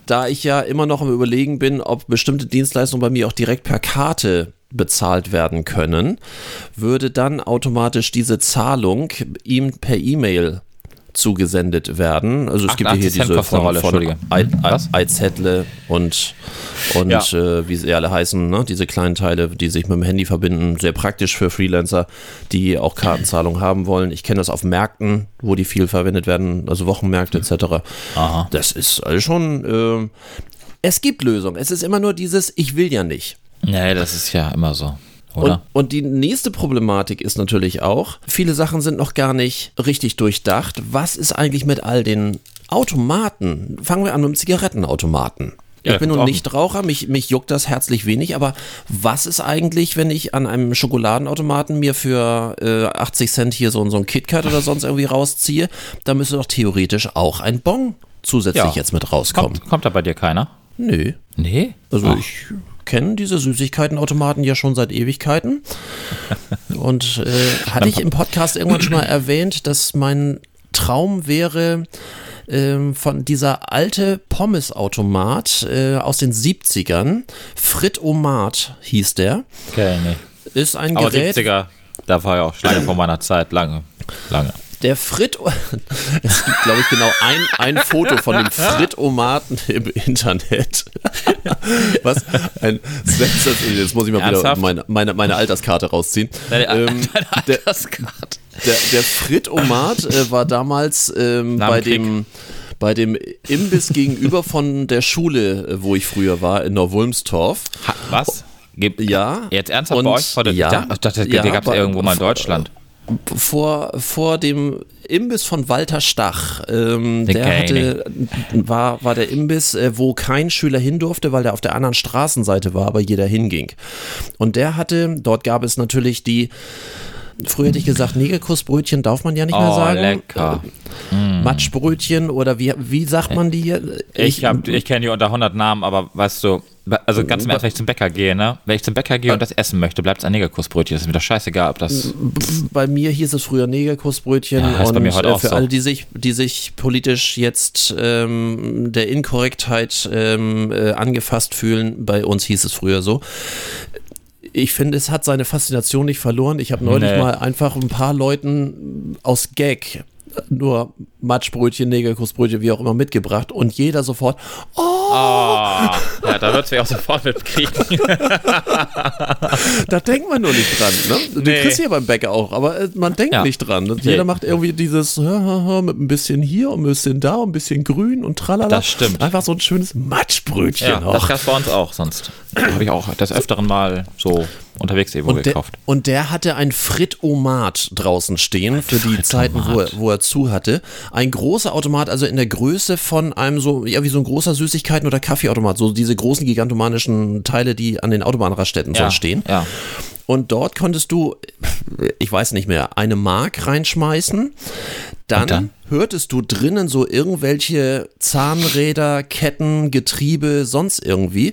Speaker 1: Da ich ja immer noch im Überlegen bin, ob bestimmte Dienstleistungen bei mir auch direkt per Karte bezahlt werden können, würde dann automatisch diese Zahlung ihm per E-Mail zugesendet werden. Also es gibt ja hier
Speaker 2: 88 Cent
Speaker 1: diese von
Speaker 2: Was?
Speaker 1: Eizettle und, und
Speaker 2: Ja.
Speaker 1: äh, wie sie alle heißen, ne? diese kleinen Teile, die sich mit dem Handy verbinden. Sehr praktisch für Freelancer, die auch Kartenzahlung haben wollen. Ich kenne das auf Märkten, wo die viel verwendet werden, also Wochenmärkte etc.
Speaker 2: Aha.
Speaker 1: Das ist also schon... ähm, es gibt Lösungen. Es ist immer nur dieses, ich will ja nicht.
Speaker 2: Nee, das ist ja immer so.
Speaker 1: Und, und die nächste Problematik ist natürlich auch, viele Sachen sind noch gar nicht richtig durchdacht. Was ist eigentlich mit all den Automaten? Fangen wir an mit dem Zigarettenautomaten.
Speaker 2: Ja,
Speaker 1: ich bin nun
Speaker 2: auch.
Speaker 1: Nichtraucher, mich, mich juckt das herzlich wenig, aber was ist eigentlich, wenn ich an einem Schokoladenautomaten mir für äh, 80 Cent hier so, so ein KitKat oder sonst irgendwie rausziehe? Da müsste doch theoretisch auch ein Bon zusätzlich
Speaker 2: Ja.
Speaker 1: jetzt mit rauskommen.
Speaker 2: kommt, kommt da bei dir keiner?
Speaker 1: Nö.
Speaker 2: Nee?
Speaker 1: Also
Speaker 2: Ah.
Speaker 1: ich kenne diese Süßigkeitenautomaten ja schon seit Ewigkeiten. Und äh, hatte ich im Podcast irgendwann schon mal erwähnt, dass mein Traum wäre, ähm, von dieser alte Pommesautomat äh, aus den 70ern, Frit-O-Mat hieß der,
Speaker 2: Okay, nee.
Speaker 1: ist ein
Speaker 2: Aber
Speaker 1: Gerät,
Speaker 2: 70er, da war ja auch lange vor meiner Zeit, lange. Lange.
Speaker 1: Der Frit, es gibt glaube ich genau ein, ein Foto von dem Frit-O-Maten im Internet. Was ein Sensation, jetzt muss ich mal wieder
Speaker 2: Ernsthaft?
Speaker 1: meine, meine, meine Alterskarte rausziehen.
Speaker 2: Deine,
Speaker 1: Ähm,
Speaker 2: deine
Speaker 1: der,
Speaker 2: Alterskarte.
Speaker 1: der, der Frit-O-Mat äh, war damals ähm, bei dem bei dem Imbiss gegenüber von der Schule, äh, wo ich früher war, in Neuwulmstorf.
Speaker 2: Ha, was? Gibt,
Speaker 1: Ja.
Speaker 2: Jetzt ernsthaft
Speaker 1: Und
Speaker 2: bei euch? Vor der,
Speaker 1: ja,
Speaker 2: ich dachte,
Speaker 1: ja,
Speaker 2: gab es irgendwo mal in Deutschland.
Speaker 1: Vor, vor dem Imbiss von Walter Stach. Ähm, der hatte, war, war der Imbiss, äh, wo kein Schüler hin durfte, weil der auf der anderen Straßenseite war, aber jeder hinging. Und der hatte, dort gab es natürlich die, früher hätte ich gesagt, Negerkussbrötchen darf man ja nicht mehr
Speaker 2: Oh,
Speaker 1: sagen.
Speaker 2: lecker.
Speaker 1: Äh, Matschbrötchen oder wie, wie sagt man die? hier?
Speaker 2: Ich, hab- ich kenne die unter 100 Namen, aber weißt du, also ganz im Ernst, wenn ich zum Bäcker gehe, ne? Wenn ich zum Bäcker gehe und das essen möchte, bleibt es ein Negerkussbrötchen. Das ist mir doch scheißegal, ob das.
Speaker 1: bei mir hieß es früher Negerkussbrötchen
Speaker 2: Ja, ist
Speaker 1: und
Speaker 2: bei mir heute
Speaker 1: äh,
Speaker 2: auch
Speaker 1: für
Speaker 2: so.
Speaker 1: alle, die sich, die sich politisch jetzt ähm, der Inkorrektheit ähm, äh, angefasst fühlen, bei uns hieß es früher so. Ich finde, es hat seine Faszination nicht verloren. Ich habe neulich
Speaker 2: Nee.
Speaker 1: mal einfach ein paar Leuten aus Gag nur Matschbrötchen, Negerkussbrötchen, wie auch immer mitgebracht und jeder sofort, oh,
Speaker 2: Ah, ja, da wird es mich auch sofort mitkriegen.
Speaker 1: Da denkt man nur nicht dran. Ne? Du
Speaker 2: Nee.
Speaker 1: kriegst ja beim Bäcker auch, aber äh, man denkt
Speaker 2: Ja.
Speaker 1: nicht dran.
Speaker 2: Nee.
Speaker 1: Jeder macht irgendwie dieses mit ein bisschen hier und ein bisschen da und ein bisschen grün und tralala.
Speaker 2: Das stimmt.
Speaker 1: Einfach so ein schönes Matschbrötchen
Speaker 2: Ja, das
Speaker 1: auch.
Speaker 2: gab es bei uns auch sonst. Habe ich auch des Öfteren mal so unterwegs irgendwo
Speaker 1: Und der,
Speaker 2: gekauft.
Speaker 1: und der hatte ein Frit-O-Mat draußen stehen für die Zeiten, wo er, wo er zu hatte. Ein großer Automat, also in der Größe von einem so, ja, wie so ein großer Süßigkeiten- oder Kaffeeautomat. So diese großen gigantomanischen Teile, die an den Autobahnraststätten
Speaker 2: Ja,
Speaker 1: sonst stehen.
Speaker 2: ja.
Speaker 1: Und dort konntest du, ich weiß nicht mehr, eine Mark reinschmeißen. Dann,
Speaker 2: dann?
Speaker 1: hörtest du drinnen so irgendwelche Zahnräder, Ketten, Getriebe, sonst irgendwie,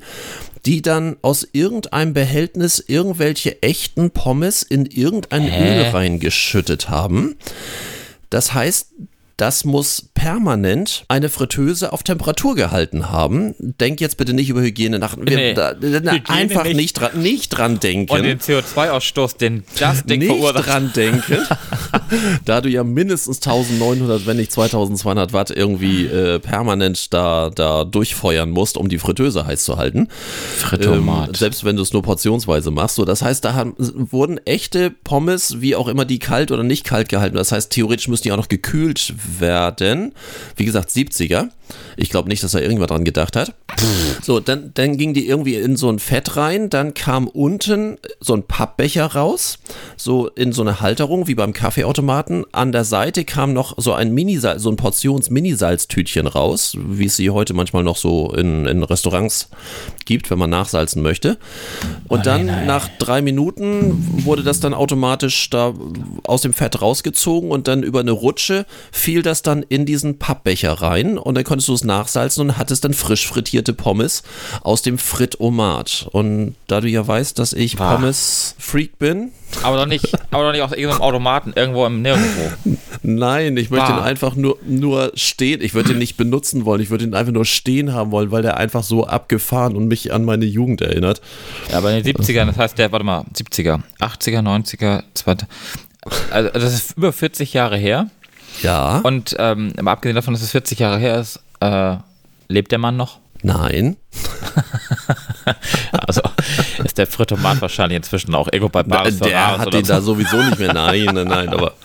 Speaker 1: die dann aus irgendeinem Behältnis irgendwelche echten Pommes in irgendein
Speaker 2: Hä?
Speaker 1: Öl reingeschüttet haben. Das heißt, das muss permanent eine Fritteuse auf Temperatur gehalten haben. Denk jetzt bitte nicht über Hygiene nach. Wir,
Speaker 2: Nee.
Speaker 1: da, da,
Speaker 2: Hygiene
Speaker 1: einfach
Speaker 2: nicht.
Speaker 1: nicht. dran, nicht dran denken
Speaker 2: Und den CO2-Ausstoß, den das Ding
Speaker 1: nicht
Speaker 2: verursacht.
Speaker 1: dran denken, da du ja mindestens 1900, wenn nicht 2200 Watt irgendwie äh, permanent da, da durchfeuern musst, um die Fritteuse heiß zu halten.
Speaker 2: Frittomat.
Speaker 1: Ähm, selbst wenn du es nur portionsweise machst. So, das heißt, da haben, wurden echte Pommes, wie auch immer die kalt oder nicht kalt gehalten. Das heißt, theoretisch müssen die auch noch gekühlt werden. Wie gesagt, 70er. Ich glaube nicht, dass da irgendwer dran gedacht hat. So, dann, dann ging die irgendwie in so ein Fett rein, dann kam unten so ein Pappbecher raus, so in so eine Halterung wie beim Kaffeeautomaten. An der Seite kam noch so ein Minisalz, so ein Portions-Minisalztütchen raus, wie es sie heute manchmal noch so in, in Restaurants gibt, wenn man nachsalzen möchte. Und dann nach drei Minuten wurde das dann automatisch da aus dem Fett rausgezogen und dann über eine Rutsche fiel das dann in diesen Pappbecher rein und dann konntest du es nachsalzen und hattest dann frisch frittierte Pommes aus dem Frit-O-Mat. Und da du ja weißt, dass ich. Pommes-Freak bin,
Speaker 2: Aber doch nicht, aber doch nicht aus irgendeinem Automaten irgendwo im Nirgendwo.
Speaker 1: nein, ich möchte
Speaker 2: Ah.
Speaker 1: ihn einfach nur, nur stehen, ich würde ihn nicht benutzen wollen, ich würde ihn einfach nur stehen haben wollen, weil der einfach so abgefahren und mich an meine Jugend erinnert.
Speaker 2: Ja, aber in den 70ern, das heißt, der, warte mal, 70er, 80er, 90er, 2000. Also, das ist über 40 Jahre her.
Speaker 1: Ja.
Speaker 2: Und ähm, abgesehen davon, dass es 40 Jahre her ist, äh, lebt der Mann noch?
Speaker 1: Nein.
Speaker 2: Also ist der Fritomat wahrscheinlich inzwischen auch irgendwo bei Baris
Speaker 1: der
Speaker 2: Ferraris
Speaker 1: hat ihn
Speaker 2: so.
Speaker 1: da sowieso nicht mehr. Nein, nein, nein, aber.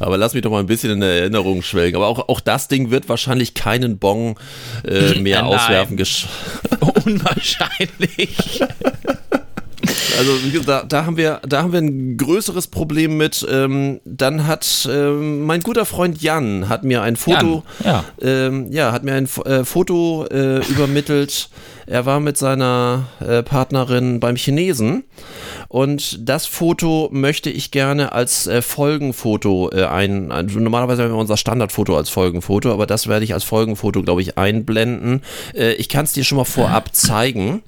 Speaker 1: Aber lass mich doch mal ein bisschen in Erinnerung schwelgen. Aber auch, auch das Ding wird wahrscheinlich keinen Bon äh, mehr
Speaker 2: Nein.
Speaker 1: auswerfen.
Speaker 2: Unwahrscheinlich.
Speaker 1: Also da, da, haben wir, da haben wir ein größeres Problem mit. Ähm, dann hat ähm, mein guter Freund Jan hat mir ein Foto,
Speaker 2: Jan,
Speaker 1: Ähm, ja, hat mir ein äh, Foto äh, übermittelt. Er war mit seiner äh, Partnerin beim Chinesen und das Foto möchte ich gerne als äh, Folgenfoto äh, ein, ein. Normalerweise haben wir unser Standardfoto als Folgenfoto, aber das werde ich als Folgenfoto, glaube ich, einblenden. Äh, ich kann es dir schon mal vorab zeigen.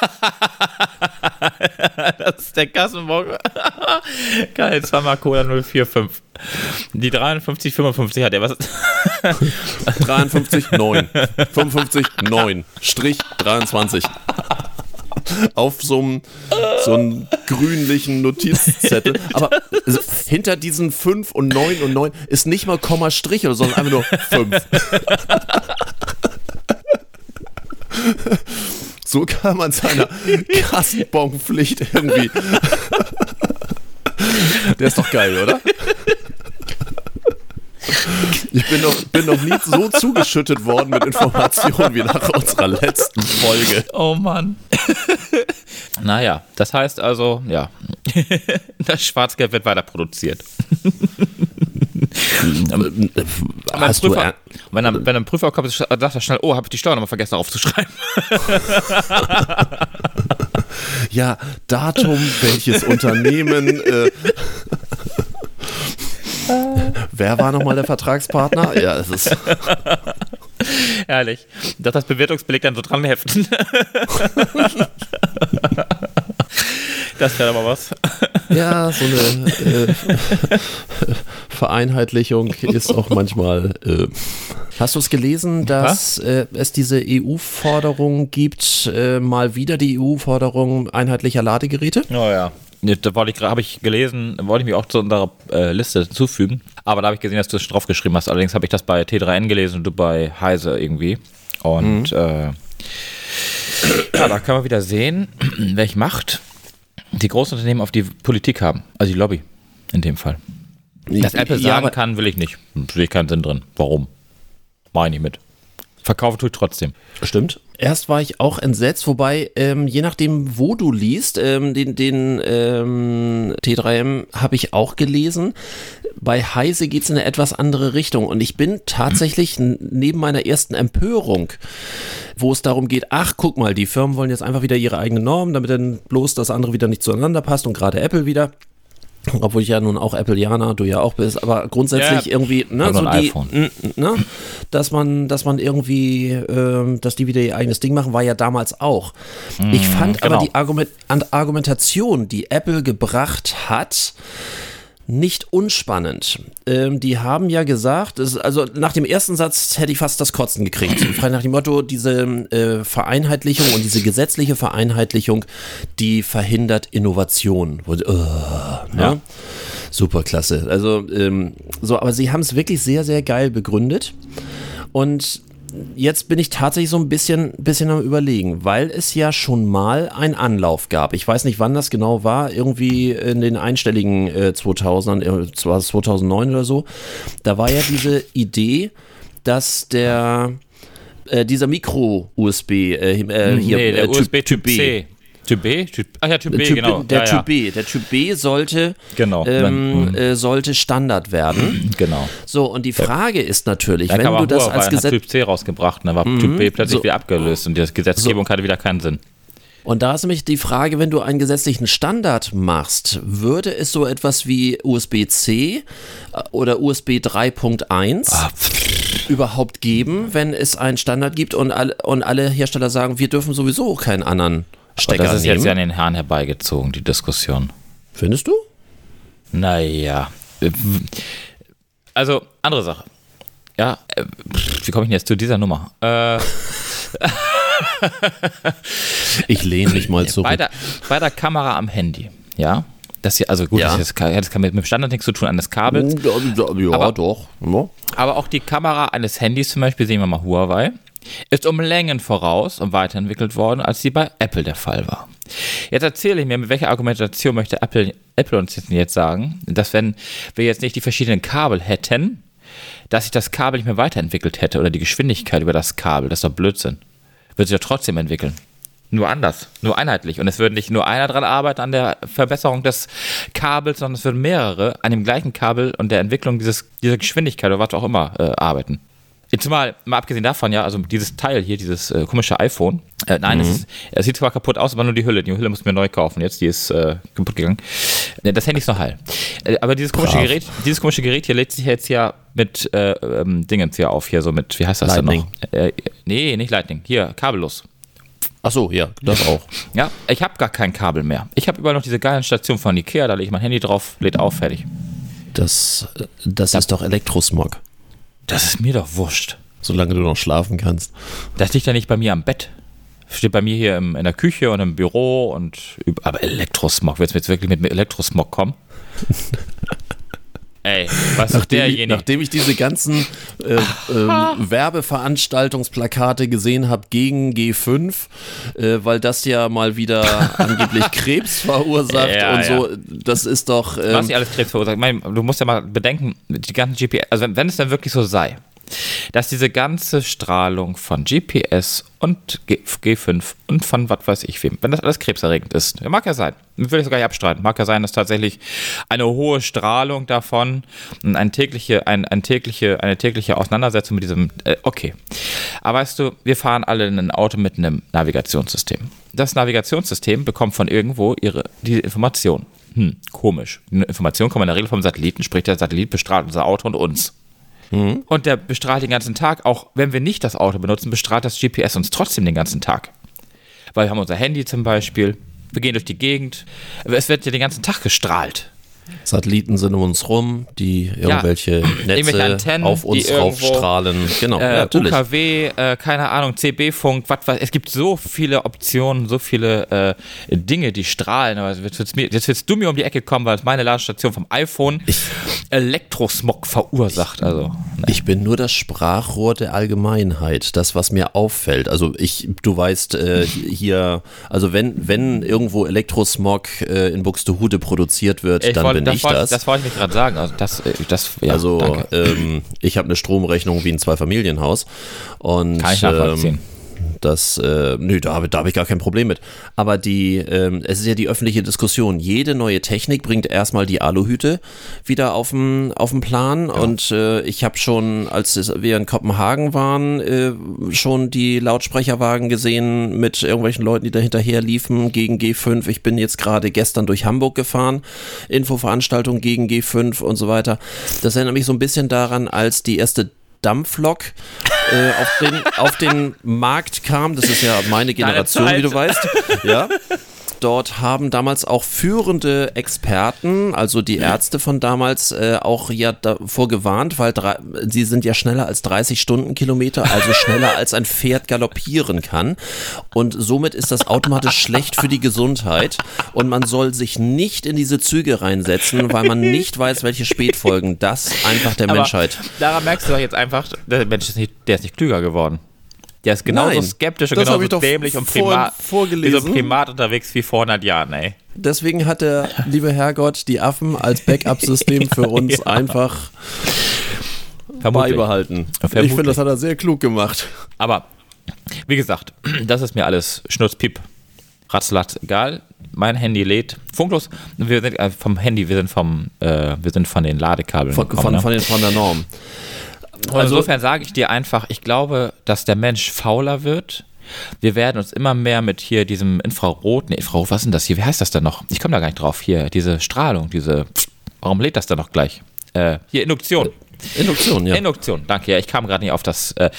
Speaker 2: Das ist der Kassenbock. Geil, zweimal Cola 045. Die 53, 55 hat er. Was?
Speaker 1: 53, 9. 55, 9. Strich 23. Auf so einem so grünlichen Notizzettel. Aber hinter diesen 5 und 9 und 9 ist nicht mal Komma Strich sondern einfach nur 5. So kann man seiner Kassenbonpflicht irgendwie. Der ist doch geil, oder? Ich bin noch, bin noch nie so zugeschüttet worden mit Informationen wie nach unserer letzten Folge.
Speaker 2: Oh Mann. naja, das heißt also, ja, das Schwarzgeld wird weiter produziert. Wenn ein
Speaker 1: Hast du
Speaker 2: Prüfer,
Speaker 1: er-
Speaker 2: wenn, ein, wenn ein Prüfer kommt, sagt er schnell, oh, habe ich die Steuer nochmal vergessen aufzuschreiben.
Speaker 1: ja, Datum, welches Unternehmen. Äh, wer war nochmal der Vertragspartner? Ja, es ist.
Speaker 2: Herrlich. Dass das Bewertungsbeleg dann so dran heften. das wäre mal was.
Speaker 1: Ja, so eine äh, Vereinheitlichung ist auch manchmal. Äh, hast du es gelesen, dass äh, es diese EU-Forderung gibt, äh, mal wieder die EU-Forderung einheitlicher Ladegeräte?
Speaker 2: Oh ja. Nee, Da wollte ich, habe ich gelesen, wollte ich mich auch zu unserer äh, Liste hinzufügen. Aber da habe ich gesehen, dass du es drauf geschrieben hast. Allerdings habe ich das bei T3N gelesen und du bei Heise irgendwie. Und äh, ja, da kann man wieder sehen, welche Macht die großen Unternehmen auf die Politik haben. Also die Lobby in dem Fall. Dass Apple
Speaker 1: Ja,
Speaker 2: sagen
Speaker 1: aber-
Speaker 2: kann, will ich nicht. Sehe ich keinen Sinn drin. Warum? Mach ich nicht mit. Verkaufen tue ich trotzdem.
Speaker 1: Stimmt. Erst war ich auch entsetzt, wobei ähm, je nachdem, wo du liest, ähm, den, den ähm, T3M habe ich auch gelesen. Bei Heise geht es in eine etwas andere Richtung und ich bin tatsächlich neben meiner ersten Empörung, wo es darum geht, ach guck mal, die Firmen wollen jetzt einfach wieder ihre eigenen Normen, damit dann bloß das andere wieder nicht zueinander passt und gerade Apple wieder. Obwohl ich ja nun auch Appleianer, du ja auch bist, aber grundsätzlich
Speaker 2: Ja,
Speaker 1: irgendwie, ne,
Speaker 2: aber
Speaker 1: so die, ne, dass man, dass man irgendwie, ähm, dass die wieder ihr eigenes Ding machen, war ja damals auch. ich fand aber
Speaker 2: genau.
Speaker 1: die Argument, Argumentation, die Apple gebracht hat, nicht unspannend. Ähm, die haben ja gesagt, es, also nach dem ersten Satz hätte ich fast das Kotzen gekriegt. Frei nach dem Motto, diese äh, Vereinheitlichung und diese gesetzliche Vereinheitlichung, die verhindert Innovation. Wo- Uh, ne?
Speaker 2: Ja.
Speaker 1: Super klasse. Also, ähm, so, aber sie haben es wirklich sehr, sehr geil begründet. Und jetzt bin ich tatsächlich so ein bisschen, bisschen am Überlegen, weil es ja schon mal einen Anlauf gab. Ich weiß nicht, wann das genau war, irgendwie in den einstelligen äh, 2000ern, äh, war es 2009 oder so. Da war ja diese Idee, dass der äh, dieser Micro-USB äh, äh, hier
Speaker 2: nee, der
Speaker 1: äh,
Speaker 2: USB Typ, B? Typ, ach ja, Typ B,
Speaker 1: Typ,
Speaker 2: genau.
Speaker 1: Der
Speaker 2: ja,
Speaker 1: Typ
Speaker 2: ja.
Speaker 1: B, der Typ B sollte,
Speaker 2: Genau.
Speaker 1: ähm, äh, sollte Standard werden.
Speaker 2: Genau.
Speaker 1: So, und die Frage ist natürlich,
Speaker 2: Da
Speaker 1: wenn du das als Gesetz.
Speaker 2: Typ C rausgebracht, dann war Typ B plötzlich
Speaker 1: So.
Speaker 2: wieder abgelöst und die Gesetzgebung hatte wieder keinen Sinn.
Speaker 1: Und da ist nämlich die Frage, wenn du einen gesetzlichen Standard machst, würde es so etwas wie USB-C äh, oder USB 3.1
Speaker 2: Ah,
Speaker 1: überhaupt geben, wenn es einen Standard gibt und alle, und alle Hersteller sagen, wir dürfen sowieso keinen anderen Stecker
Speaker 2: das ist
Speaker 1: nehmen?
Speaker 2: jetzt ja an den Haaren herbeigezogen, die Diskussion.
Speaker 1: Findest du?
Speaker 2: Naja. äh, Also, andere Sache. Ja, äh, wie komme ich denn jetzt zu dieser Nummer? Äh,
Speaker 1: Ich lehne mich mal zurück.
Speaker 2: bei, der, bei der Kamera am Handy, ja, Das hier, also gut,
Speaker 1: Ja.
Speaker 2: das, ist- das kann mit dem Standard nichts zu tun des Kabels.
Speaker 1: Ja,
Speaker 2: Aber-
Speaker 1: doch. Ja.
Speaker 2: Aber auch die Kamera eines Handys, zum Beispiel, sehen wir mal Huawei, ist um Längen voraus und weiterentwicklt worden, als sie bei Apple der Fall war. Jetzt erzähle ich mir, mit welcher Argumentation möchte Apple, Apple uns jetzt, jetzt sagen, dass wenn wir jetzt nicht die verschiedenen Kabel hätten, dass sich das Kabel nicht mehr weiterentwickelt hätte oder die Geschwindigkeit über das Kabel. Das ist doch Blödsinn. Wird sich ja trotzdem entwickeln. Nur anders, nur einheitlich. Und es würde nicht nur einer dran arbeiten an der Verbesserung des Kabels, sondern es würden mehrere an dem gleichen Kabel und der Entwicklung dieses, dieser Geschwindigkeit oder was auch immer äh, arbeiten. Jetzt mal, mal abgesehen davon, ja, also dieses Teil hier, dieses äh, komische iPhone, äh, nein, es, ist, es sieht zwar kaputt aus, aber nur die Hülle. Die Hülle mussten wir neu kaufen jetzt, die ist äh, kaputt gegangen. Äh, Das Handy ist noch heil. Äh, aber dieses komische
Speaker 1: Brav.
Speaker 2: Gerät, dieses komische Gerät hier lädt sich jetzt ja mit äh, ähm, Dingens hier auf, hier so mit, wie heißt das
Speaker 1: Lightning.
Speaker 2: denn noch? Nee, nicht Lightning, hier, kabellos.
Speaker 1: Ach so, ja, das auch.
Speaker 2: Ja, ich habe gar kein Kabel mehr. Ich habe überall noch diese geilen Stationen von Ikea, da lege ich mein Handy drauf, lädt auf, fertig.
Speaker 1: Das, das ist doch Elektrosmog,
Speaker 2: Das ist mir doch wurscht.
Speaker 1: solange du noch schlafen kannst.
Speaker 2: Das liegt ja nicht bei mir am Bett. Steht bei mir hier im, in der Küche und im Büro und aber Elektrosmog. Willst du jetzt wirklich mit Elektrosmog kommen? Ey, was
Speaker 1: Nachdem, ich,
Speaker 2: derjenige?
Speaker 1: nachdem ich diese ganzen äh, ähm, Werbeveranstaltungsplakate gesehen habe gegen G5, äh, weil das ja mal wieder angeblich Krebs verursacht
Speaker 2: Ja,
Speaker 1: und so, das ist doch.
Speaker 2: was
Speaker 1: Ähm,
Speaker 2: nicht alles Krebs verursacht. Ich meine, du musst ja mal bedenken, die ganzen GPS, also wenn, wenn es dann wirklich so sei, dass diese ganze Strahlung von GPS und G, G5 und von was weiß ich wem, wenn das alles krebserregend ist, mag ja sein, will ich sogar nicht abstreiten, mag ja sein, dass tatsächlich eine hohe Strahlung davon und eine tägliche, ein, ein tägliche, eine tägliche Auseinandersetzung mit diesem, äh, okay. Aber weißt du, wir fahren alle in ein Auto mit einem Navigationssystem. Das Navigationssystem bekommt von irgendwo ihre, diese Information. Hm, komisch. Die Information kommt in der Regel vom Satelliten, sprich der Satellit bestrahlt unser Auto und uns. Und der bestrahlt den ganzen Tag, auch wenn wir nicht das Auto benutzen, bestrahlt das GPS uns trotzdem den ganzen Tag. Weil wir haben unser Handy zum Beispiel, wir gehen durch die Gegend, es wird ja den ganzen Tag gestrahlt.
Speaker 1: Satelliten sind um uns rum, die irgendwelche Netze
Speaker 2: irgendwelche Antennen,
Speaker 1: auf uns raufstrahlen. Genau, ja,
Speaker 2: Äh,
Speaker 1: natürlich.
Speaker 2: UKW, äh, keine Ahnung, CB-Funk, was weiß Es gibt so viele Optionen, so viele äh, Dinge, die strahlen. Aber jetzt willst, mir, jetzt willst du mir um die Ecke kommen, weil meine Ladestation vom iPhone Elektrosmog verursacht. Also, ne.
Speaker 1: Ich bin nur das Sprachrohr der Allgemeinheit, das, was mir auffällt. Also ich, du weißt, äh, hier, also wenn, wenn irgendwo Elektrosmog äh, in Buxtehude produziert wird, dann bin ich
Speaker 2: wollte,
Speaker 1: das.
Speaker 2: Das wollte ich mir gerade sagen. Also, das, äh, das, ja,
Speaker 1: also ähm, ich habe eine Stromrechnung wie ein Zweifamilienhaus und
Speaker 2: Kann ich nachvollziehen.
Speaker 1: ähm, das, äh, nö, da habe da hab ich gar kein Problem mit. Aber die, ähm, es ist ja die öffentliche Diskussion. Jede neue Technik bringt erstmal die Aluhüte wieder auf den Plan. Und äh, ich habe schon, als wir in Kopenhagen waren, äh, schon die Lautsprecherwagen gesehen mit irgendwelchen Leuten, die da hinterher liefen gegen G5. Ich bin jetzt gerade gestern durch Hamburg gefahren, Infoveranstaltung gegen G5 und so weiter. Das erinnert mich so ein bisschen daran, als die erste Dampflok äh, auf, den, auf den Markt kam. Das ist ja meine Generation, wie du weißt. Ja. Dort haben damals auch führende Experten, also die Ärzte von damals, äh, auch ja davor gewarnt, weil drei, sie sind ja schneller als 30 Stundenkilometer, also schneller als ein Pferd galoppieren kann. Und somit ist das automatisch schlecht für die Gesundheit. Und man soll sich nicht in diese Züge reinsetzen, weil man nicht weiß, welche Spätfolgen das einfach der
Speaker 2: Aber
Speaker 1: Menschheit.
Speaker 2: Daran merkst du doch jetzt einfach, der Mensch ist nicht, der ist nicht klüger geworden. Der ist genauso
Speaker 1: Nein,
Speaker 2: skeptisch und genauso dämlich und Primat, wie so Primat unterwegs wie vor 100 Jahren, ey.
Speaker 1: Deswegen hat der liebe Herrgott die Affen als Backup-System für uns
Speaker 2: Ja.
Speaker 1: einfach
Speaker 2: Vermutlich.
Speaker 1: beibehalten.
Speaker 2: Vermutlich.
Speaker 1: Ich finde, das hat er sehr klug gemacht.
Speaker 2: Aber, wie gesagt, das ist mir alles Schnurzpiep. Ratzlatz, egal. Mein Handy lädt. Funklos, wir sind äh, vom Handy, wir sind vom, äh, wir sind von den Ladekabeln
Speaker 1: Von,
Speaker 2: gekommen,
Speaker 1: von,
Speaker 2: ne?
Speaker 1: von, den, von der Norm. Also-
Speaker 2: insofern sage ich dir einfach, ich glaube, dass der Mensch fauler wird. Wir werden uns immer mehr mit hier diesem Infrarot, ne, Infrarot, was ist denn das hier? Wie heißt das denn noch? Ich komme da gar nicht drauf. Hier, diese Strahlung, diese, warum lädt das denn noch gleich? Äh, hier, Induktion.
Speaker 1: Induktion, ja.
Speaker 2: Induktion, danke. Ja, ich kam gerade nicht auf das. Äh,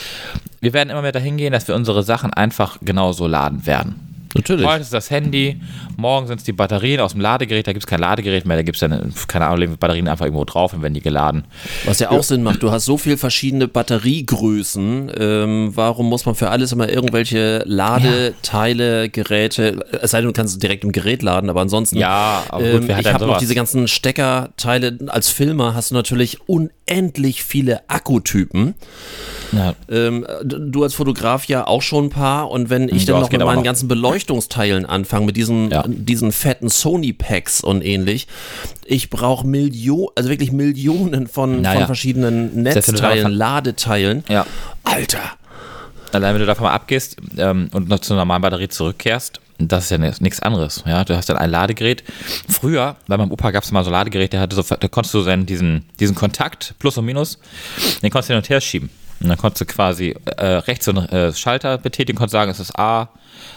Speaker 2: wir werden immer mehr dahin gehen, dass wir unsere Sachen einfach genauso laden werden.
Speaker 1: Natürlich.
Speaker 2: Heute ist das Handy, morgen sind es die Batterien aus dem Ladegerät, da gibt es kein Ladegerät mehr, da gibt es dann, keine Ahnung, Batterien einfach irgendwo drauf und werden die geladen.
Speaker 1: Was ja auch Sinn macht, du hast so viele verschiedene Batteriegrößen, ähm, warum muss man für alles immer irgendwelche Ladeteile, Geräte, es sei denn, du kannst es direkt im Gerät laden, aber ansonsten,
Speaker 2: Ja, aber gut,
Speaker 1: ähm,
Speaker 2: wer hat
Speaker 1: ich habe noch diese ganzen Steckerteile, als Filmer hast du natürlich unendlich viele Akkutypen.
Speaker 2: Ja.
Speaker 1: Ähm, du als Fotograf ja auch schon ein paar und wenn ich
Speaker 2: Ja,
Speaker 1: dann noch mit meinen
Speaker 2: noch.
Speaker 1: ganzen Beleuchtungsteilen anfange, mit diesen,
Speaker 2: Ja.
Speaker 1: diesen fetten Sony-Packs und ähnlich, ich brauche Millionen, also wirklich Millionen von,
Speaker 2: Naja.
Speaker 1: von verschiedenen Netzteilen, Ladeteilen.
Speaker 2: ja.
Speaker 1: Alter!
Speaker 2: Allein wenn du davon mal abgehst ähm, und noch zur normalen Batterie zurückkehrst, das ist ja nichts anderes. Ja, du hast dann ein Ladegerät. Früher, bei meinem Opa gab es mal so Ladegerät, der hatte so, da konntest du dann diesen, diesen Kontakt, Plus und Minus, den konntest du hin und her schieben. Und dann konntest du quasi äh, rechts so einen äh, Schalter betätigen, konntest sagen, es ist A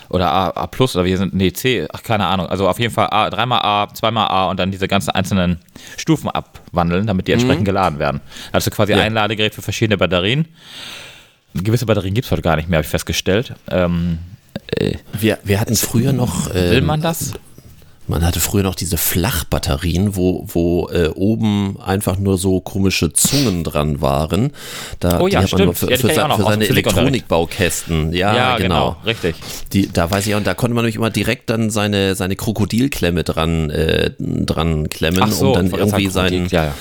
Speaker 2: oder A, A plus oder wir sind, nee, C, ach, keine Ahnung. Also auf jeden Fall A, dreimal A, zweimal A und dann diese ganzen einzelnen Stufen abwandeln, damit die entsprechend geladen werden. Da hast du quasi ein Ladegerät für verschiedene Batterien. Gewisse Batterien gibt es heute gar nicht mehr, habe ich festgestellt. Ähm,
Speaker 1: Wir, wir hatten früher noch.
Speaker 2: will
Speaker 1: ähm,
Speaker 2: man das?
Speaker 1: Man hatte früher noch diese Flachbatterien, wo, wo äh, oben einfach nur so komische Zungen dran waren. Da,
Speaker 2: Oh ja,
Speaker 1: die hat man nur
Speaker 2: stimmt.
Speaker 1: für,
Speaker 2: Ja,
Speaker 1: für,
Speaker 2: noch
Speaker 1: für seine. Elektronikbaukästen. Ja, genau.
Speaker 2: richtig.
Speaker 1: Die, da weiß ich auch, und da konnte man nämlich immer direkt dann seine, seine Krokodilklemme dran, äh, dran klemmen,
Speaker 2: so,
Speaker 1: um dann irgendwie seinen,
Speaker 2: ja,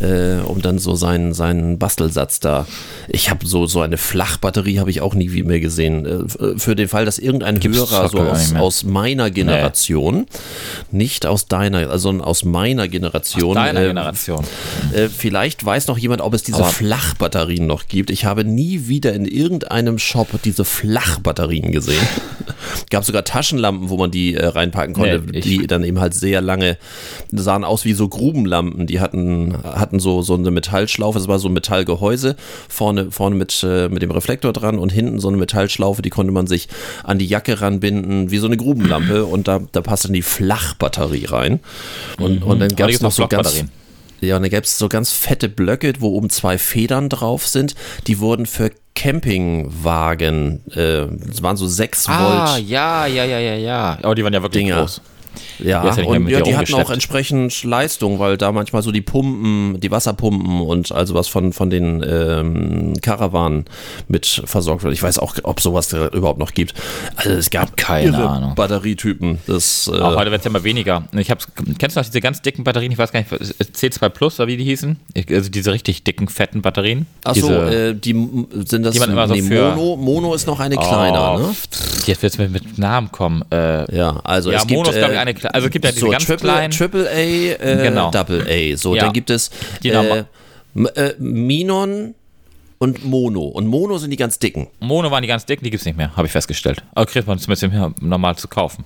Speaker 2: ja.
Speaker 1: äh, um dann so seinen, seinen Bastelsatz da. Ich habe so, so eine Flachbatterie habe ich auch nie mehr gesehen. Äh, f- für den Fall, dass irgendein
Speaker 2: Gibt's
Speaker 1: Hörer so aus, aus meiner Generation, nicht aus deiner, also aus meiner Generation,
Speaker 2: Deiner
Speaker 1: äh,
Speaker 2: Generation.
Speaker 1: äh, vielleicht weiß noch jemand, ob es diese
Speaker 2: Aber-
Speaker 1: Flachbatterien noch gibt. Ich habe nie wieder in irgendeinem Shop diese Flachbatterien gesehen. Gab sogar Taschenlampen, wo man die äh, reinpacken konnte,
Speaker 2: Nee,
Speaker 1: die dann eben halt sehr lange sahen aus wie so Grubenlampen. Die hatten, hatten so, so eine Metallschlaufe, das war so ein Metallgehäuse, vorne, vorne mit, äh, mit dem Reflektor dran und hinten so eine Metallschlaufe, die konnte man sich an die Jacke ranbinden, wie so eine Grubenlampe und da, da passt dann die Flachbatterie rein. Und, und dann
Speaker 2: Aber
Speaker 1: gab es noch so ganz, ja, und dann gäbe es so ganz fette Blöcke, wo oben zwei Federn drauf sind. Die wurden für Campingwagen, äh, das waren so 6
Speaker 2: Ah,
Speaker 1: Volt
Speaker 2: ja, ja, ja, ja, ja. Oh, die waren ja wirklich
Speaker 1: Dinger.
Speaker 2: groß.
Speaker 1: Ja,
Speaker 2: mehr
Speaker 1: und ja, die hatten auch entsprechend Leistung, weil da manchmal so die Pumpen, die Wasserpumpen und also was von, von den ähm, Karawanen mit versorgt wird. Ich weiß auch, ob sowas da überhaupt noch gibt. Also es gab
Speaker 2: Keine Ahnung.
Speaker 1: Batterietypen. Das, äh,
Speaker 2: Auch heute wird es ja immer weniger. Ich hab's, kennst du noch diese ganz dicken Batterien? Ich weiß gar nicht, C2 Plus oder wie die hießen? Also diese richtig dicken, fetten Batterien.
Speaker 1: Achso, äh, die sind das
Speaker 2: die immer so
Speaker 1: nee,
Speaker 2: für-
Speaker 1: Mono, Mono ist noch eine kleiner,
Speaker 2: oh,
Speaker 1: ne?
Speaker 2: Jetzt wird es mit, mit Namen kommen. Äh,
Speaker 1: Ja, also
Speaker 2: ja,
Speaker 1: es gibt
Speaker 2: Mono ist, glaube ich,
Speaker 1: äh,
Speaker 2: eine kle- Also es gibt ja diese
Speaker 1: so
Speaker 2: ganz
Speaker 1: Triple,
Speaker 2: kleinen.
Speaker 1: Triple A, äh,
Speaker 2: Genau.
Speaker 1: Double A. So,
Speaker 2: Ja.
Speaker 1: dann gibt es
Speaker 2: Die
Speaker 1: äh, äh, Minon und Mono. Und Mono sind die ganz dicken.
Speaker 2: Mono waren die ganz dicken, die gibt es nicht mehr, habe ich festgestellt. Aber kriegt man zumindest hier normal zu kaufen.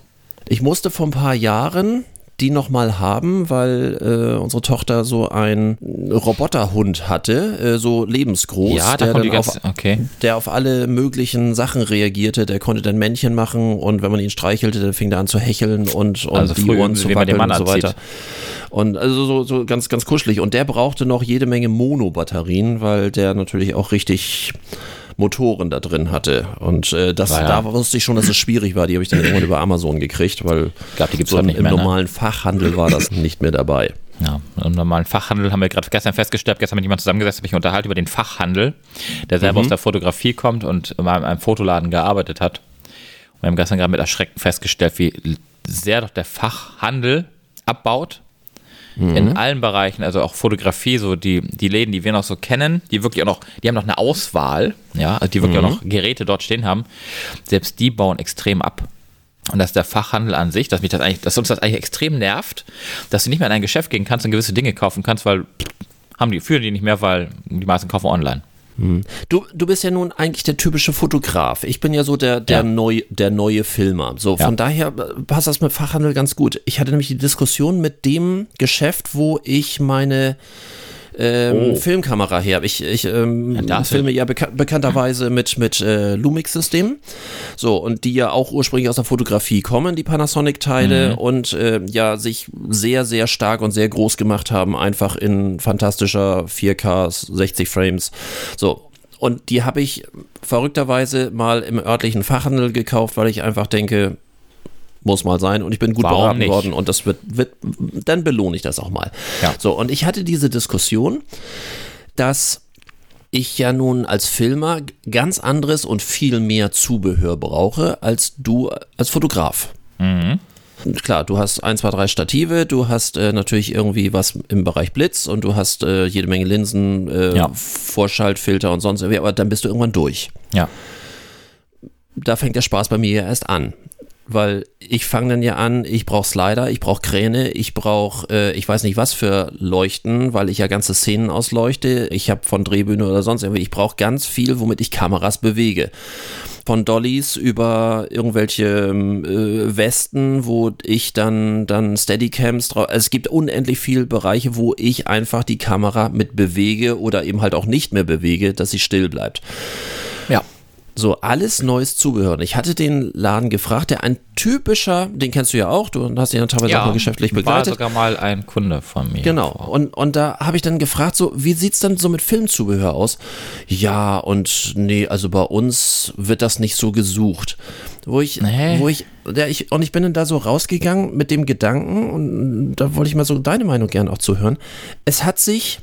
Speaker 1: Ich musste vor ein paar Jahren die nochmal haben, weil äh, unsere Tochter so einen Roboterhund hatte, äh, so lebensgroß,
Speaker 2: ja, da
Speaker 1: der, dann auf,
Speaker 2: Okay.
Speaker 1: der auf alle möglichen Sachen reagierte. Der konnte dann Männchen machen und wenn man ihn streichelte, dann fing er an zu hecheln und, und
Speaker 2: Also
Speaker 1: die Ohren zu wackeln und so weiter. Und also so, so ganz, ganz kuschelig. Und der brauchte noch jede Menge Mono-Batterien, weil der natürlich auch richtig Motoren da drin hatte. Und äh, das,
Speaker 2: War ja-
Speaker 1: da wusste ich schon, dass es schwierig war. Die habe ich dann irgendwann über Amazon gekriegt, weil
Speaker 2: Ich glaube, die gibt es
Speaker 1: so
Speaker 2: heute
Speaker 1: im,
Speaker 2: nicht
Speaker 1: im
Speaker 2: mehr. Ne?
Speaker 1: normalen Fachhandel war das nicht mehr dabei.
Speaker 2: Ja, im normalen Fachhandel haben wir gerade gestern festgestellt, gestern mit jemandem zusammengesetzt, habe ich unterhalten über den Fachhandel, der selber
Speaker 1: Mhm.
Speaker 2: aus der Fotografie kommt und in einem Fotoladen gearbeitet hat. Und wir haben gestern gerade mit Erschrecken festgestellt, wie sehr doch der Fachhandel abbaut.
Speaker 1: Mhm.
Speaker 2: In allen Bereichen, also auch Fotografie, so die, die Läden, die wir noch so kennen, die wirklich auch noch, die haben noch eine Auswahl, ja, also die wirklich
Speaker 1: Mhm.
Speaker 2: auch noch Geräte dort stehen haben, selbst die bauen extrem ab. Und dass der Fachhandel an sich, dass mich das eigentlich, dass uns das eigentlich extrem nervt, dass du nicht mehr in ein Geschäft gehen kannst und gewisse Dinge kaufen kannst, weil haben die, führen die nicht mehr, weil die meisten kaufen online.
Speaker 1: Du, du bist ja nun eigentlich der typische Fotograf. Ich bin ja so der, der,
Speaker 2: Ja.
Speaker 1: neu, der neue Filmer. So,
Speaker 2: Ja.
Speaker 1: von daher äh, passt das mit Fachhandel ganz gut. Ich hatte nämlich die Diskussion mit dem Geschäft, wo ich meine ähm,
Speaker 2: Oh.
Speaker 1: Filmkamera her. Ich, ich ähm,
Speaker 2: du-
Speaker 1: filme ja beka bekannterweise mit, mit äh, Lumix-System. So, und die ja auch ursprünglich aus der Fotografie kommen, die Panasonic-Teile, und äh, ja sich sehr, sehr stark und sehr groß gemacht haben, einfach in fantastischer 4K, 60 Frames. So. Und die habe ich verrückterweise mal im örtlichen Fachhandel gekauft, weil ich einfach denke, muss mal sein und ich bin gut
Speaker 2: Warum
Speaker 1: beraten
Speaker 2: nicht?
Speaker 1: worden und das wird, wird, dann belohne ich das auch mal.
Speaker 2: Ja.
Speaker 1: So, und ich hatte diese Diskussion, dass ich ja nun als Filmer ganz anderes und viel mehr Zubehör brauche als du als Fotograf. Klar, du hast ein, zwei, drei Stative, du hast äh, natürlich irgendwie was im Bereich Blitz und du hast äh, jede Menge Linsen, äh,
Speaker 2: Ja.
Speaker 1: Vorschaltfilter und sonst irgendwie, aber dann bist du irgendwann durch
Speaker 2: Ja.
Speaker 1: da fängt der Spaß bei mir ja erst an. Weil ich fange dann ja an, ich brauche Slider, ich brauche Kräne, ich brauche, äh, ich weiß nicht was für Leuchten, weil ich ja ganze Szenen ausleuchte. Ich habe von Drehbühne oder sonst irgendwie, ich brauche ganz viel, womit ich Kameras bewege. Von Dollys über irgendwelche ähm, äh, Westen, wo ich dann, dann Steadycams drauf. Also es gibt unendlich viele Bereiche, wo ich einfach die Kamera mit bewege oder eben halt auch nicht mehr bewege, dass sie still bleibt.
Speaker 2: Ja.
Speaker 1: So, alles neues Zubehör. Und ich hatte den Laden gefragt, der ein typischer, den kennst du ja auch, du hast ihn ja teilweise auch mal geschäftlich
Speaker 2: war
Speaker 1: begleitet.
Speaker 2: sogar mal ein Kunde von mir.
Speaker 1: Genau. Und, und da habe ich dann gefragt, so, wie sieht's dann so mit Filmzubehör aus? Ja, und nee, also bei uns wird das nicht so gesucht. Wo ich,
Speaker 2: Nee.
Speaker 1: wo ich, ja, ich, und ich bin dann da so rausgegangen mit dem Gedanken, und da wollte ich mal so deine Meinung gerne auch zuhören. Es hat sich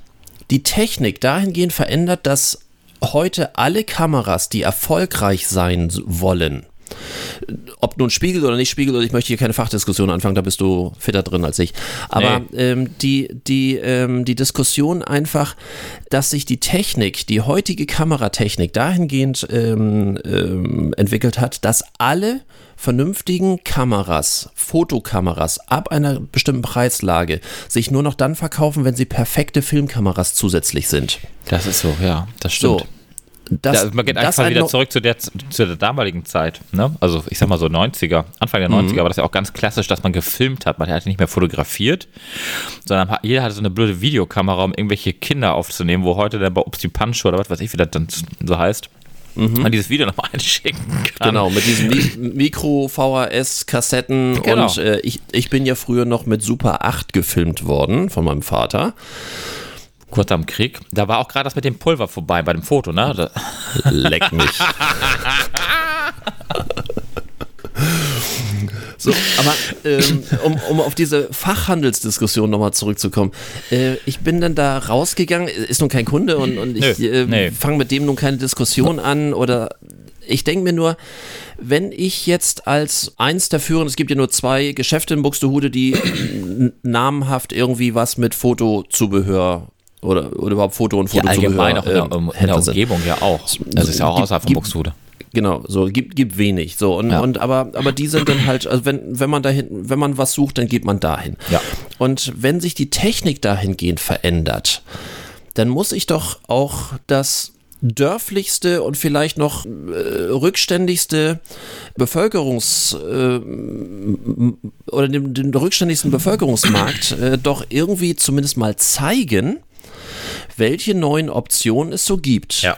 Speaker 1: die Technik dahingehend verändert, dass heute alle Kameras, die erfolgreich sein wollen, ob nun Spiegel oder nicht Spiegel, oder ich möchte hier keine Fachdiskussion anfangen, da bist du fitter drin als ich. Aber ähm, die, die, ähm, die Diskussion einfach, dass sich die Technik, die heutige Kameratechnik dahingehend ähm, ähm, entwickelt hat, dass alle vernünftigen Kameras, Fotokameras ab einer bestimmten Preislage sich nur noch dann verkaufen, wenn sie perfekte Filmkameras zusätzlich sind.
Speaker 2: Das ist so, ja, das
Speaker 1: So. Das,
Speaker 2: ja, man geht einfach
Speaker 1: ein
Speaker 2: wieder
Speaker 1: no-
Speaker 2: zurück zu der, zu der damaligen Zeit. Ne? Also ich sag mal so 90er, Anfang der 90er war das ja auch ganz klassisch, dass man gefilmt hat. Man hat nicht mehr fotografiert, sondern jeder hatte so eine blöde Videokamera, um irgendwelche Kinder aufzunehmen, wo heute dann bei Ups die Pancho oder was weiß ich, wie das dann so heißt, man dieses Video nochmal einschicken kann.
Speaker 1: Genau, mit diesen Mi Mikro-VHS-Kassetten
Speaker 2: Genau.
Speaker 1: und äh, ich, ich bin ja früher noch mit Super 8 gefilmt worden von meinem Vater.
Speaker 2: Kurz am Krieg. Da war auch gerade das mit dem Pulver vorbei bei dem Foto, ne? Da,
Speaker 1: Leck mich. So, aber ähm, um, um auf diese Fachhandelsdiskussion nochmal zurückzukommen. Äh, ich bin dann da rausgegangen, ist nun kein Kunde und, und ich
Speaker 2: Nö,
Speaker 1: äh,
Speaker 2: nee.
Speaker 1: fange mit dem nun keine Diskussion an oder ich denke mir nur, wenn ich jetzt als eins der führenden, es gibt ja nur zwei Geschäfte in Buxtehude, die namhaft irgendwie was mit Fotozubehör oder, oder überhaupt Foto und
Speaker 2: ja,
Speaker 1: Fotozubehör
Speaker 2: allgemein auch in
Speaker 1: ähm,
Speaker 2: in der
Speaker 1: sind.
Speaker 2: Umgebung ja auch. Das ist ja auch außerhalb von Buxtehude.
Speaker 1: Genau, so gibt gibt wenig. So und,
Speaker 2: Ja.
Speaker 1: und aber aber die sind dann halt, also wenn wenn man dahin, wenn man was sucht, dann geht man dahin.
Speaker 2: Ja.
Speaker 1: Und wenn sich die Technik dahingehend verändert, dann muss ich doch auch das dörflichste und vielleicht noch äh, rückständigste Bevölkerungs äh, oder den, den rückständigsten Bevölkerungsmarkt äh, doch irgendwie zumindest mal zeigen, welche neuen Optionen es so gibt.
Speaker 2: Ja.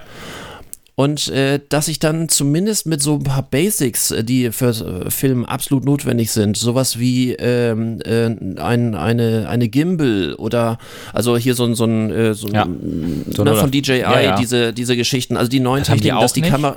Speaker 1: Und äh, dass ich dann zumindest mit so ein paar Basics, äh, die für äh, Film absolut notwendig sind, sowas wie ähm, äh, ein, eine, eine Gimbal oder also hier so ein, so ein, äh, so ein
Speaker 2: Ja. So
Speaker 1: ne, von DJI,
Speaker 2: Ja, ja.
Speaker 1: Diese, diese Geschichten, also die neuen
Speaker 2: haben die
Speaker 1: Techniken, dass
Speaker 2: auch
Speaker 1: die
Speaker 2: nicht?
Speaker 1: Kamera.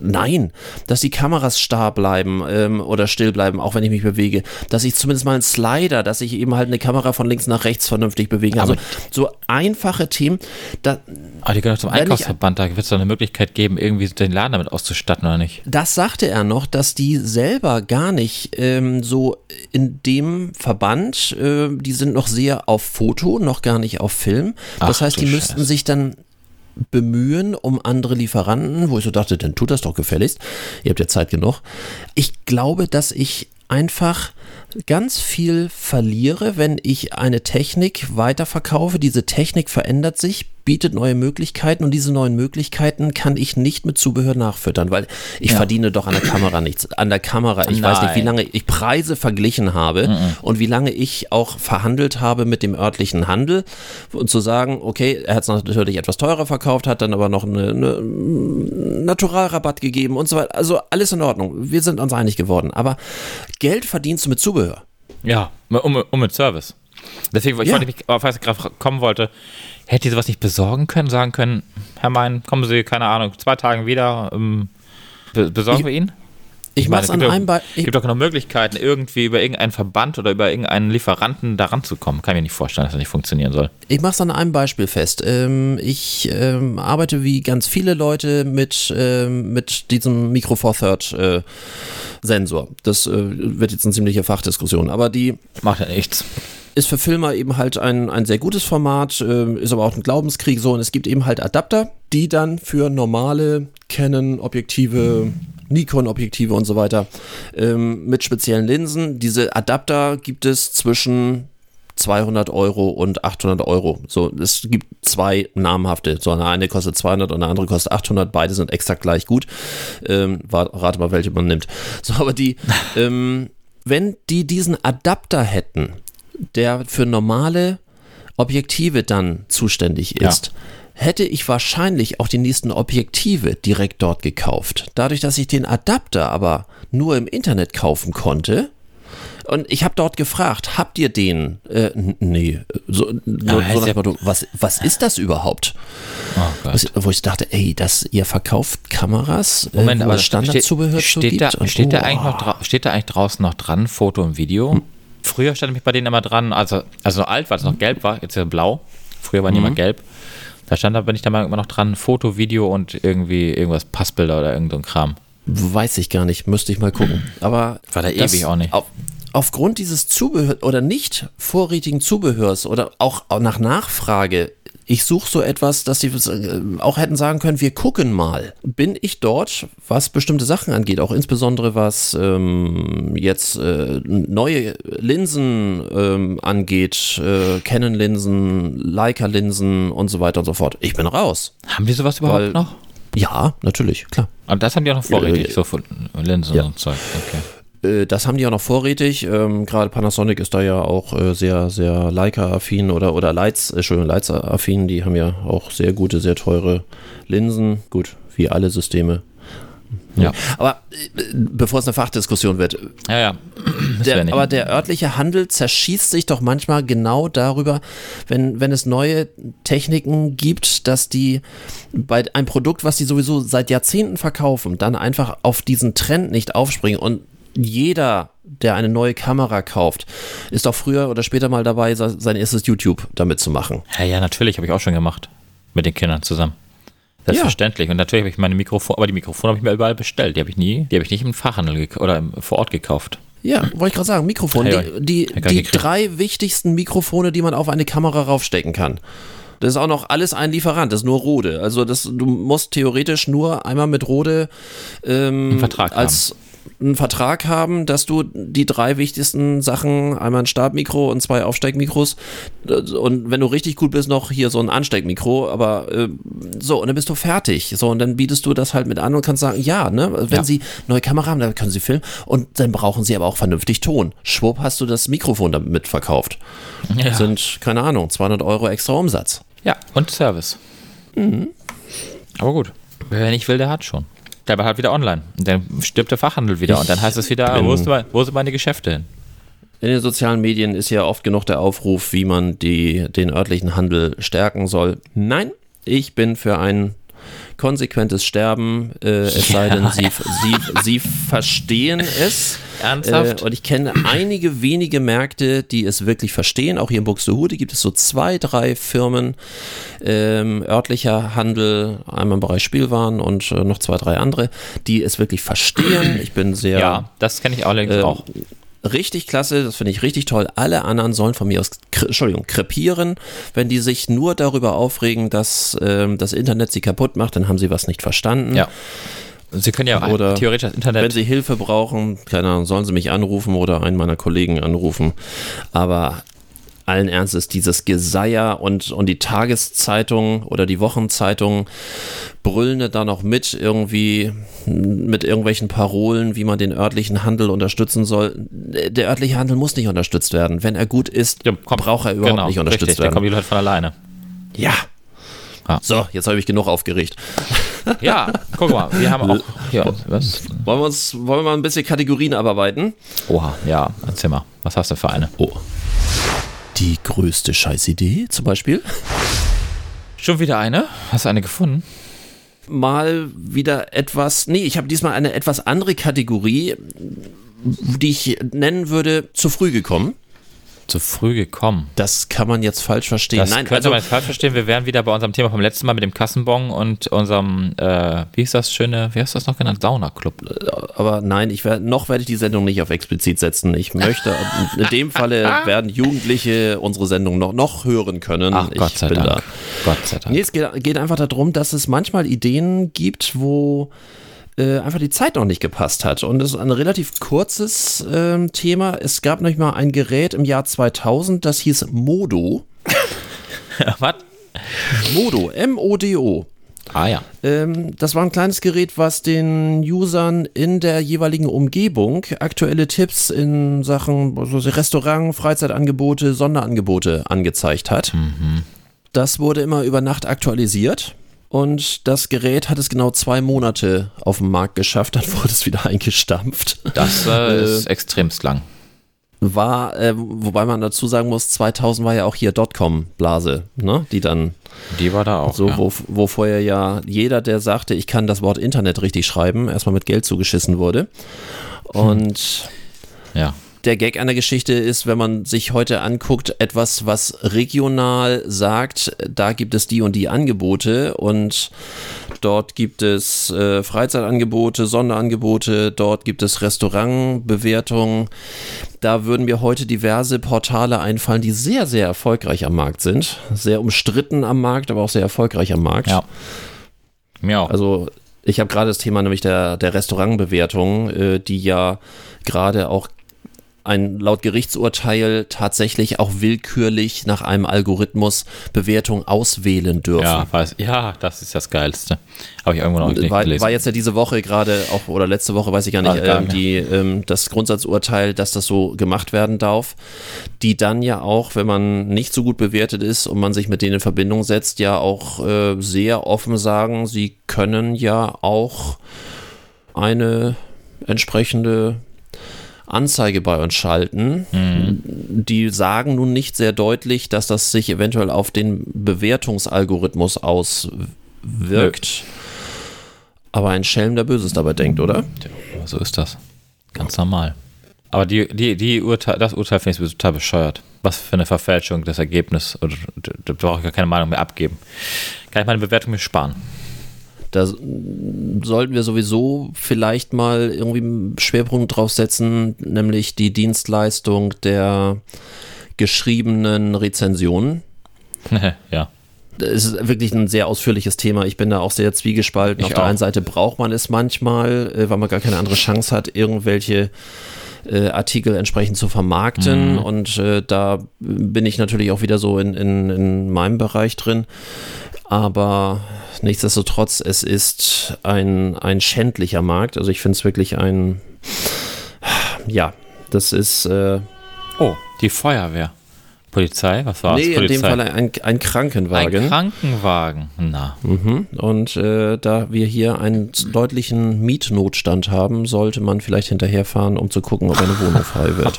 Speaker 1: Nein, dass die Kameras starr bleiben ähm, oder still bleiben, auch wenn ich mich bewege. Dass ich zumindest mal einen Slider, dass ich eben halt eine Kamera von links nach rechts vernünftig bewegen kann. Also so einfache Themen. Da,
Speaker 2: Aber die gehören doch zum Einkaufsverband, da wird es doch eine Möglichkeit geben, irgendwie den Laden damit auszustatten, oder nicht?
Speaker 1: Das sagte er noch, dass die selber gar nicht ähm, so in dem Verband, äh, die sind noch sehr auf Foto, noch gar nicht auf Film. Das
Speaker 2: Ach
Speaker 1: heißt, die müssten
Speaker 2: Scheiße.
Speaker 1: sich dann bemühen um andere Lieferanten, wo ich so dachte, dann tut das doch gefälligst. Ihr habt ja Zeit genug. Ich glaube, dass ich einfach ganz viel verliere, wenn ich eine Technik weiterverkaufe. Diese Technik verändert sich, bietet neue Möglichkeiten und diese neuen Möglichkeiten kann ich nicht mit Zubehör nachfüttern, weil ich
Speaker 2: Ja.
Speaker 1: verdiene doch an der Kamera nichts. An der Kamera, ich weiß nicht, wie
Speaker 2: Nein.
Speaker 1: lange ich Preise verglichen habe und wie lange ich auch verhandelt habe mit dem örtlichen Handel und zu sagen, okay, er hat es natürlich etwas teurer verkauft, hat dann aber noch eine, eine Naturalrabatt gegeben und so weiter. Also alles in Ordnung. Wir sind uns einig geworden. Aber Geld verdienst du mit Zubehör.
Speaker 2: Ja, um, um mit Service. Deswegen, ich
Speaker 1: Ja.
Speaker 2: wollte mich, falls ich gerade kommen wollte, hätte ihr sowas nicht besorgen können, sagen können, Herr Mein, kommen Sie, keine Ahnung, zwei Tagen wieder, ähm, be besorgen
Speaker 1: Ich-
Speaker 2: wir ihn?
Speaker 1: Ich
Speaker 2: meine,
Speaker 1: mach's
Speaker 2: es
Speaker 1: an einem Be- ich-
Speaker 2: gibt doch noch Möglichkeiten, irgendwie über irgendeinen Verband oder über irgendeinen Lieferanten da ranzukommen. Kann ich mir nicht vorstellen, dass das nicht funktionieren soll.
Speaker 1: Ich mache es an einem Beispiel fest. Ähm, ich ähm, arbeite wie ganz viele Leute mit, ähm, mit diesem Micro Four Third äh, Sensor. Das äh, wird jetzt eine ziemliche Fachdiskussion, aber die
Speaker 2: Macht ja nichts.
Speaker 1: ist für Filmer eben halt ein, ein sehr gutes Format, äh, ist aber auch ein Glaubenskrieg so und es gibt eben halt Adapter, die dann für normale Canon-Objektive, Nikon-Objektive und so weiter ähm, mit speziellen Linsen. Diese Adapter gibt es zwischen 200 Euro und 800 Euro. So, es gibt zwei namhafte. So, eine, eine kostet 200 und eine andere kostet 800. Beide sind exakt gleich gut. Ähm, rate mal, welche man nimmt. So, aber die, ähm, wenn die diesen Adapter hätten, der für normale Objektive dann zuständig
Speaker 2: Ja.
Speaker 1: ist, hätte ich wahrscheinlich auch die nächsten Objektive direkt dort gekauft. Dadurch, dass ich den Adapter aber nur im Internet kaufen konnte, und ich habe dort gefragt, habt ihr den? Äh, nee, so, so
Speaker 2: ja-
Speaker 1: dem Motto, was, was ist das überhaupt?
Speaker 2: Oh Gott.
Speaker 1: Was, wo ich dachte, ey, das, ihr verkauft Kameras,
Speaker 2: Moment,
Speaker 1: äh, wo
Speaker 2: aber
Speaker 1: Standardzubehör
Speaker 2: steht, steht, da?
Speaker 1: Und-
Speaker 2: steht, da
Speaker 1: oh.
Speaker 2: eigentlich noch dra- steht da eigentlich draußen noch dran, Foto und Video? Früher stand nämlich bei denen immer dran, also, also alt, weil es noch gelb war, jetzt ist ja blau. Früher waren die
Speaker 1: Mhm.
Speaker 2: immer gelb. Da stand da, bin ich da mal immer noch dran, Foto, Video und irgendwie irgendwas, Passbilder oder irgend so Kram.
Speaker 1: Weiß ich gar nicht, müsste ich mal gucken. Aber
Speaker 2: War da ewig auch nicht.
Speaker 1: Auf, aufgrund dieses Zubehör oder nicht vorrätigen Zubehörs oder auch nach Nachfrage, ich suche so etwas, dass sie äh, auch hätten sagen können, wir gucken mal. Bin ich dort, was bestimmte Sachen angeht, auch insbesondere was ähm, jetzt äh, neue Linsen ähm, angeht, äh, Canon-Linsen, Leica-Linsen und so weiter und so fort. Ich bin raus.
Speaker 2: Haben die sowas überhaupt
Speaker 1: Weil-
Speaker 2: noch?
Speaker 1: Ja, natürlich, klar.
Speaker 2: Und das haben die auch noch vorrätig,
Speaker 1: Ja,
Speaker 2: so von Linsen
Speaker 1: ja.
Speaker 2: und Zeug. Okay.
Speaker 1: Äh, Das haben die auch noch vorrätig. Ähm, Gerade Panasonic ist da ja auch äh, sehr, sehr Leica-affin oder, oder Lights, äh, Entschuldigung, Lights-affin. Die haben ja auch sehr gute, sehr teure Linsen. Gut, wie alle Systeme.
Speaker 2: Ja.
Speaker 1: Aber äh, bevor es eine Fachdiskussion wird,
Speaker 2: Ja, ja.
Speaker 1: Der, aber der örtliche Handel zerschießt sich doch manchmal genau darüber, wenn, wenn es neue Techniken gibt, dass die bei einem Produkt, was die sowieso seit Jahrzehnten verkaufen, dann einfach auf diesen Trend nicht aufspringen und jeder, der eine neue Kamera kauft, ist doch früher oder später mal dabei, se- sein erstes YouTube damit zu machen.
Speaker 2: Ja, ja, natürlich, habe ich auch schon gemacht. Mit den Kindern zusammen. Selbstverständlich. Und natürlich habe ich meine Mikrofone, aber die Mikrofone habe ich mir überall bestellt. Die habe ich nie, die habe ich nicht im Fachhandel oder im, vor Ort gekauft.
Speaker 1: Ja, wollte ich gerade sagen, Mikrofon.
Speaker 2: Ja,
Speaker 1: Die, die,
Speaker 2: ja,
Speaker 1: die drei wichtigsten Mikrofone, die man auf eine Kamera raufstecken kann. Das ist auch noch alles ein Lieferant, das ist nur Rode. Also das, du musst theoretisch nur einmal mit Rode ähm, als einen Vertrag haben, dass du die drei wichtigsten Sachen, einmal ein Startmikro und zwei Aufsteigmikros äh, und wenn du richtig gut bist, noch hier so ein Ansteigmikro, aber äh, so, und dann bist du fertig. So, und dann bietest du das halt mit an und kannst sagen, ja, ne, wenn
Speaker 2: Ja.
Speaker 1: sie neue Kamera haben, dann können sie filmen und dann brauchen sie aber auch vernünftig Ton. Schwupp hast du das Mikrofon damit verkauft.
Speaker 2: Ja.
Speaker 1: Sind, keine Ahnung, 200 Euro extra Umsatz.
Speaker 2: Ja, und Service. Aber gut. Wer nicht will, der hat schon. Der war halt wieder online. Und dann stirbt der Fachhandel wieder. und dann heißt es wieder, wo, ist, mein- wo sind meine Geschäfte hin?
Speaker 1: In den sozialen Medien ist ja oft genug der Aufruf, wie man die, den örtlichen Handel stärken soll. Nein, ich bin für ein konsequentes Sterben, äh, es sei denn, sie, sie, sie verstehen es.
Speaker 2: Ernsthaft?
Speaker 1: Äh, und ich kenne einige wenige Märkte, die es wirklich verstehen. Auch hier in Buxtehude gibt es so zwei, drei Firmen, ähm, örtlicher Handel, einmal im Bereich Spielwaren und äh, noch zwei, drei andere, die es wirklich verstehen. Ich bin sehr
Speaker 2: Ja, das kenne ich allerdings
Speaker 1: ähm,
Speaker 2: auch.
Speaker 1: Richtig klasse, das finde ich richtig toll. Alle anderen sollen von mir aus, Entschuldigung, krepieren. Wenn die sich nur darüber aufregen, dass ähm, das Internet sie kaputt macht, dann haben sie was nicht verstanden.
Speaker 2: Ja. Sie können ja
Speaker 1: Oder
Speaker 2: theoretisch das
Speaker 1: Wenn
Speaker 2: Internet.
Speaker 1: sie Hilfe brauchen, keine Ahnung, sollen sie mich anrufen oder einen meiner Kollegen anrufen. Aber allen Ernstes, dieses Geseier und, und die Tageszeitung oder die Wochenzeitung brüllen da noch mit irgendwie mit irgendwelchen Parolen, wie man den örtlichen Handel unterstützen soll. Der örtliche Handel muss nicht unterstützt werden. Wenn er gut ist,
Speaker 2: Ja, kommt-
Speaker 1: braucht er überhaupt
Speaker 2: genau,
Speaker 1: nicht unterstützt
Speaker 2: richtig, Der
Speaker 1: werden.
Speaker 2: kommt die Leute von alleine.
Speaker 1: Ja.
Speaker 2: Ah.
Speaker 1: So, jetzt habe ich genug aufgeregt.
Speaker 2: Ja, guck mal, wir haben auch. Ja, was?
Speaker 1: Wollen wir uns, wollen wir mal ein bisschen Kategorien abarbeiten?
Speaker 2: Oha, ja, erzähl mal. Was hast du für eine?
Speaker 1: Oh. Die größte Scheißidee zum Beispiel?
Speaker 2: Schon wieder eine? Hast du eine gefunden?
Speaker 1: Mal wieder etwas, nee, ich habe diesmal eine etwas andere Kategorie, die ich nennen würde, zu früh gekommen.
Speaker 2: Zu früh gekommen.
Speaker 1: Das kann man jetzt falsch verstehen.
Speaker 2: Das
Speaker 1: Nein,
Speaker 2: könnte
Speaker 1: also,
Speaker 2: man jetzt falsch verstehen. Wir wären wieder bei unserem Thema vom letzten Mal mit dem Kassenbon und unserem, äh, wie ist das schöne, wie hast du das noch genannt? Sauna-Club.
Speaker 1: aber nein, ich werd, noch werde ich die Sendung nicht auf explizit setzen. Ich möchte, in dem Falle werden Jugendliche unsere Sendung noch, noch hören können.
Speaker 2: Ach,
Speaker 1: ich
Speaker 2: Gott sei
Speaker 1: bin
Speaker 2: Dank.
Speaker 1: Da.
Speaker 2: Gott sei Dank.
Speaker 1: Nee, es geht, geht einfach darum, dass es manchmal Ideen gibt, wo äh, einfach die Zeit noch nicht gepasst hat. Und es ist ein relativ kurzes ähm, Thema. Es gab nämlich mal ein Gerät im Jahr 2000, das hieß Modo.
Speaker 2: Was?
Speaker 1: Modo, M-O-D-O.
Speaker 2: Ah ja.
Speaker 1: Ähm, das war ein kleines Gerät, was den Usern in der jeweiligen Umgebung aktuelle Tipps in Sachen also Restaurant, Freizeitangebote, Sonderangebote angezeigt hat. Das wurde immer über Nacht aktualisiert. Und das Gerät hat es genau zwei Monate auf dem Markt geschafft, dann wurde es wieder eingestampft.
Speaker 2: Das äh, ist extremst lang.
Speaker 1: War, äh, wobei man dazu sagen muss, 2000 war ja auch hier Dotcom-Blase, ne? die dann
Speaker 2: Die war da auch.
Speaker 1: so,
Speaker 2: ja.
Speaker 1: wo, wo vorher ja jeder, der sagte, ich kann das Wort Internet richtig schreiben, erstmal mit Geld zugeschissen wurde. Und
Speaker 2: ja.
Speaker 1: Der Gag an der Geschichte ist, wenn man sich heute anguckt, etwas, was regional sagt, da gibt es die und die Angebote und dort gibt es äh, Freizeitangebote, Sonderangebote, dort gibt es Restaurantbewertungen. Da würden mir heute diverse Portale einfallen, die sehr, sehr erfolgreich am Markt sind. Sehr umstritten am Markt, aber auch sehr erfolgreich am Markt.
Speaker 2: Ja. Mir auch.
Speaker 1: Also ich habe gerade das Thema nämlich der, der Restaurantbewertung, äh, die ja gerade auch ein laut Gerichtsurteil tatsächlich auch willkürlich nach einem Algorithmus Bewertung auswählen dürfen.
Speaker 2: ja, weiß, ja, das ist das Geilste. Habe ich irgendwo noch nicht
Speaker 1: War,
Speaker 2: gelesen.
Speaker 1: war jetzt ja diese Woche gerade auch oder letzte Woche weiß ich gar nicht,
Speaker 2: Ah,
Speaker 1: ähm, die, ähm, das Grundsatzurteil, dass das so gemacht werden darf, die dann ja auch, wenn man nicht so gut bewertet ist und man sich mit denen in Verbindung setzt, ja auch äh, sehr offen sagen, sie können ja auch eine entsprechende Anzeige bei uns schalten. Die sagen nun nicht sehr deutlich, dass das sich eventuell auf den Bewertungsalgorithmus auswirkt. Aber ein Schelm, der Böses dabei denkt, oder?
Speaker 2: Ja, so ist das. Ganz normal. Aber die, die, die Urteil, das Urteil finde ich total bescheuert. Was für eine Verfälschung des Ergebnisses. Da brauche ich gar keine Meinung mehr abgeben. Kann ich meine Bewertung mir sparen.
Speaker 1: Da sollten wir sowieso vielleicht mal irgendwie einen Schwerpunkt drauf setzen, nämlich die Dienstleistung der geschriebenen Rezensionen.
Speaker 2: ja.
Speaker 1: Es ist wirklich ein sehr ausführliches Thema. Ich bin da auch sehr zwiegespalten.
Speaker 2: Ich
Speaker 1: Auf der
Speaker 2: auch.
Speaker 1: einen Seite braucht man es manchmal, äh, weil man gar keine andere Chance hat, irgendwelche äh, Artikel entsprechend zu vermarkten. Und äh, da bin ich natürlich auch wieder so in, in, in meinem Bereich drin. Aber nichtsdestotrotz, es ist ein, ein schändlicher Markt. Also ich finde es wirklich ein, ja, das ist, äh,
Speaker 2: Oh, die Feuerwehr. Polizei, was war
Speaker 1: nee, in
Speaker 2: Polizei.
Speaker 1: dem Fall ein, ein Krankenwagen.
Speaker 2: Ein Krankenwagen. Na.
Speaker 1: Mhm. Und äh, da wir hier einen deutlichen Mietnotstand haben, sollte man vielleicht hinterherfahren, um zu gucken, ob eine Wohnung frei wird.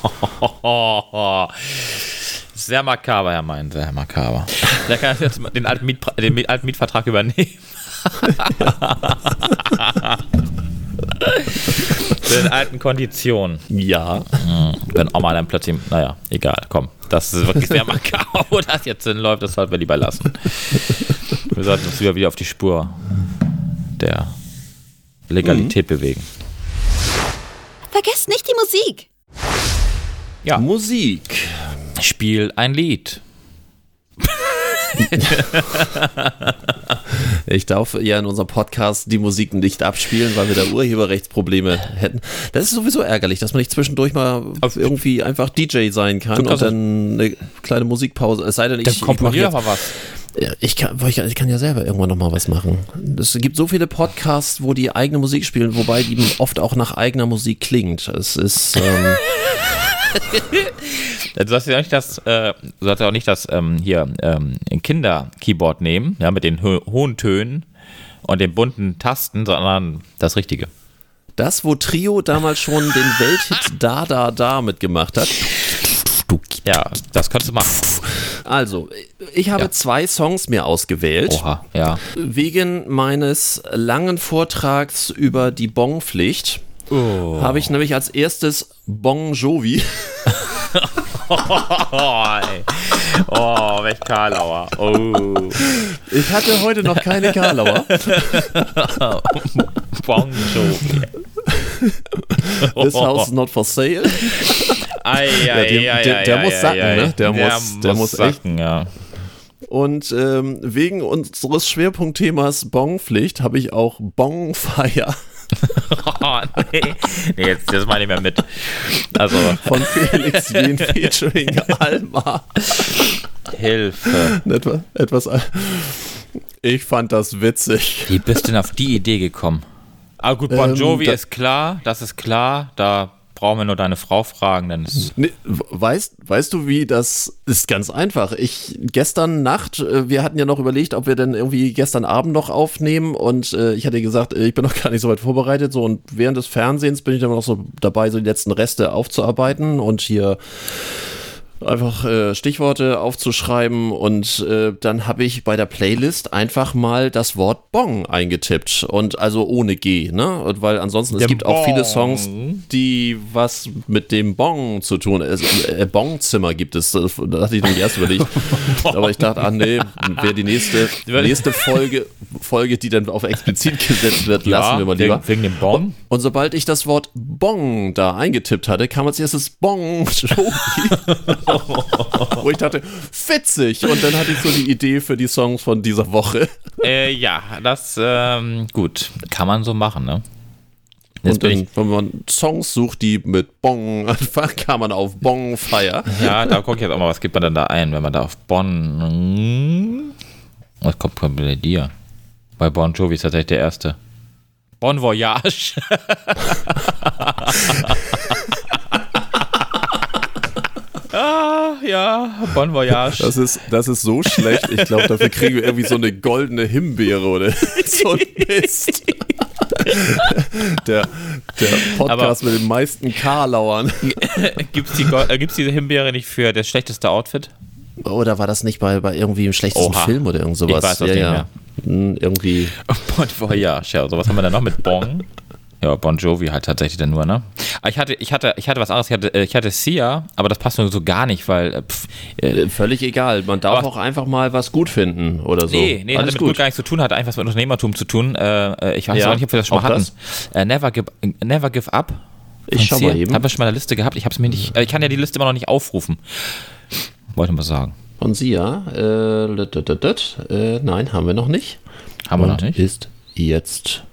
Speaker 2: Sehr makaber, Herr Mein, sehr makaber. Da kann ich jetzt den alten, Mietpra- den alten Mietvertrag übernehmen. den alten Konditionen.
Speaker 1: Ja.
Speaker 2: Wenn Oma dann plötzlich, naja, egal, komm. Das ist wirklich sehr makaber, wo das jetzt hinläuft, das sollten wir lieber lassen. Wir sollten uns wieder, wieder auf die Spur der Legalität bewegen.
Speaker 3: Vergesst nicht die Musik.
Speaker 2: Ja.
Speaker 1: Musik.
Speaker 2: Spiel ein Lied.
Speaker 1: Ich darf ja in unserem Podcast die Musik nicht abspielen, weil wir da Urheberrechtsprobleme hätten. Das ist sowieso ärgerlich, dass man nicht zwischendurch mal irgendwie einfach DJ sein kann und dann eine kleine Musikpause. Es sei denn, ich, ich mache jetzt
Speaker 2: mal was.
Speaker 1: Ich kann, ich ich kann ja selber irgendwann noch mal was machen. Es gibt so viele Podcasts, wo die eigene Musik spielen, wobei die oft auch nach eigener Musik klingt. Es ist, ähm,
Speaker 2: Du sollst ja auch nicht das, äh, du sollst ja auch nicht das ähm, hier ähm, Kinder-Keyboard nehmen, ja, mit den ho hohen Tönen und den bunten Tasten, sondern das Richtige.
Speaker 1: das, wo Trio damals schon den Welthit Da Da Da mitgemacht hat.
Speaker 2: Ja, das könntest du machen.
Speaker 1: Also, ich habe
Speaker 2: Ja.
Speaker 1: zwei Songs mir ausgewählt.
Speaker 2: Oha, ja.
Speaker 1: Wegen meines langen Vortrags über die Bongpflicht
Speaker 2: Oh.
Speaker 1: habe ich nämlich als erstes Bon Jovi.
Speaker 2: Oh, ey. oh welch Karlauer. Oh.
Speaker 1: Ich hatte heute noch keine Karlauer.
Speaker 2: Bon Jovi.
Speaker 1: This house is not for sale.
Speaker 2: Ei,
Speaker 1: Ja,
Speaker 2: ei,
Speaker 1: der-
Speaker 2: ei,
Speaker 1: der-
Speaker 2: ei,
Speaker 1: der
Speaker 2: ei,
Speaker 1: muss sacken, ne? Der muss- der muss echt-
Speaker 2: sacken, ja.
Speaker 1: Und ähm, wegen unseres Schwerpunktthemas Bongpflicht habe ich auch Bongfire
Speaker 2: Oh, nee. nee, jetzt, jetzt meine ich mehr mit. Also,
Speaker 1: von Felix Jen featuring Alma.
Speaker 2: Hilfe.
Speaker 1: Etwas, etwas. Ich fand das witzig.
Speaker 2: Wie bist du denn auf die Idee gekommen? Ah, gut, Bon
Speaker 1: Ähm,
Speaker 2: Jovi
Speaker 1: da-
Speaker 2: ist klar, das ist klar. Da brauchen wir nur deine Frau fragen, denn es
Speaker 1: Nee, weißt, weißt du, wie das ist? Ganz einfach. Ich gestern Nacht, äh, wir hatten ja noch überlegt, ob wir denn irgendwie gestern Abend noch aufnehmen und äh, ich hatte gesagt, äh, ich bin noch gar nicht so weit vorbereitet. So und während des Fernsehens bin ich dann noch so dabei, so die letzten Reste aufzuarbeiten und hier einfach äh, Stichworte aufzuschreiben und äh, dann habe ich bei der Playlist einfach mal das Wort Bong eingetippt und also ohne G, ne? Und weil ansonsten es
Speaker 2: Der
Speaker 1: gibt auch viele
Speaker 2: Bong.
Speaker 1: Songs, die was mit dem Bong zu tun. Es, äh, Bongzimmer gibt es. Das, da hatte ich nämlich erst überlegt, aber ich dachte, ah nee, wäre die nächste nächste Folge Folge, die dann auf explizit gesetzt wird, lassen wir mal lieber.
Speaker 2: wegen, wegen dem Bon.
Speaker 1: Und sobald ich das Wort Bong da eingetippt hatte, kam als erstes Bong. Wo ich dachte, witzig. Und dann hatte ich so die Idee für die Songs von dieser Woche.
Speaker 2: Äh, ja, das, ähm, gut, kann man so machen, ne? Jetzt
Speaker 1: Und dann, wenn man Songs sucht, die mit Bong anfangen, kam man auf Bong Fire.
Speaker 2: ja, da gucke ich jetzt auch mal, was gibt man denn da ein, wenn man da auf Bon. Was kommt bei dir? Bei Bon Jovi ist tatsächlich der erste. Bon Voyage. ja, Bon Voyage.
Speaker 1: Das ist, das ist so schlecht. Ich glaube, dafür kriegen wir irgendwie so eine goldene Himbeere oder so ein Mist. Der, der Podcast mit den meisten Karlauern.
Speaker 2: Gibt's, die, Go- äh, gibt's diese Himbeere nicht für das schlechteste Outfit?
Speaker 1: Oder war das nicht bei, bei irgendwie im schlechtesten
Speaker 2: Oha.
Speaker 1: Film oder irgend sowas?
Speaker 2: Ich weiß
Speaker 1: ja,
Speaker 2: nicht
Speaker 1: ja.
Speaker 2: mehr.
Speaker 1: Hm, Irgendwie.
Speaker 2: Bon Voyage, ja. So, was haben wir denn noch mit Bon? Ja, Bon Jovi halt tatsächlich dann nur, ne? Aber ich hatte, ich hatte, ich hatte was anderes. Ich hatte, äh, ich hatte Sia, aber das passt nur so gar nicht, weil, äh, pf, äh,
Speaker 1: Äh, Völlig egal. Man darf auch einfach mal was gut finden oder so.
Speaker 2: nee, nee,
Speaker 1: Alles
Speaker 2: damit gut.
Speaker 1: gut.
Speaker 2: gar nichts zu tun hat, einfach was mit Unternehmertum zu tun. Äh, ich weiß
Speaker 1: Ja,
Speaker 2: auch nicht, ob wir das schon mal hatten. Äh, never, give, never Give Up.
Speaker 1: Ich schau mal eben.
Speaker 2: Haben wir schon mal eine Liste gehabt? Ich hab's mir nicht, ich kann ja die Liste immer noch nicht aufrufen. Wollte mal sagen.
Speaker 1: Von Sia. Äh, nein, haben wir noch nicht.
Speaker 2: Haben wir noch nicht?
Speaker 1: Ist jetzt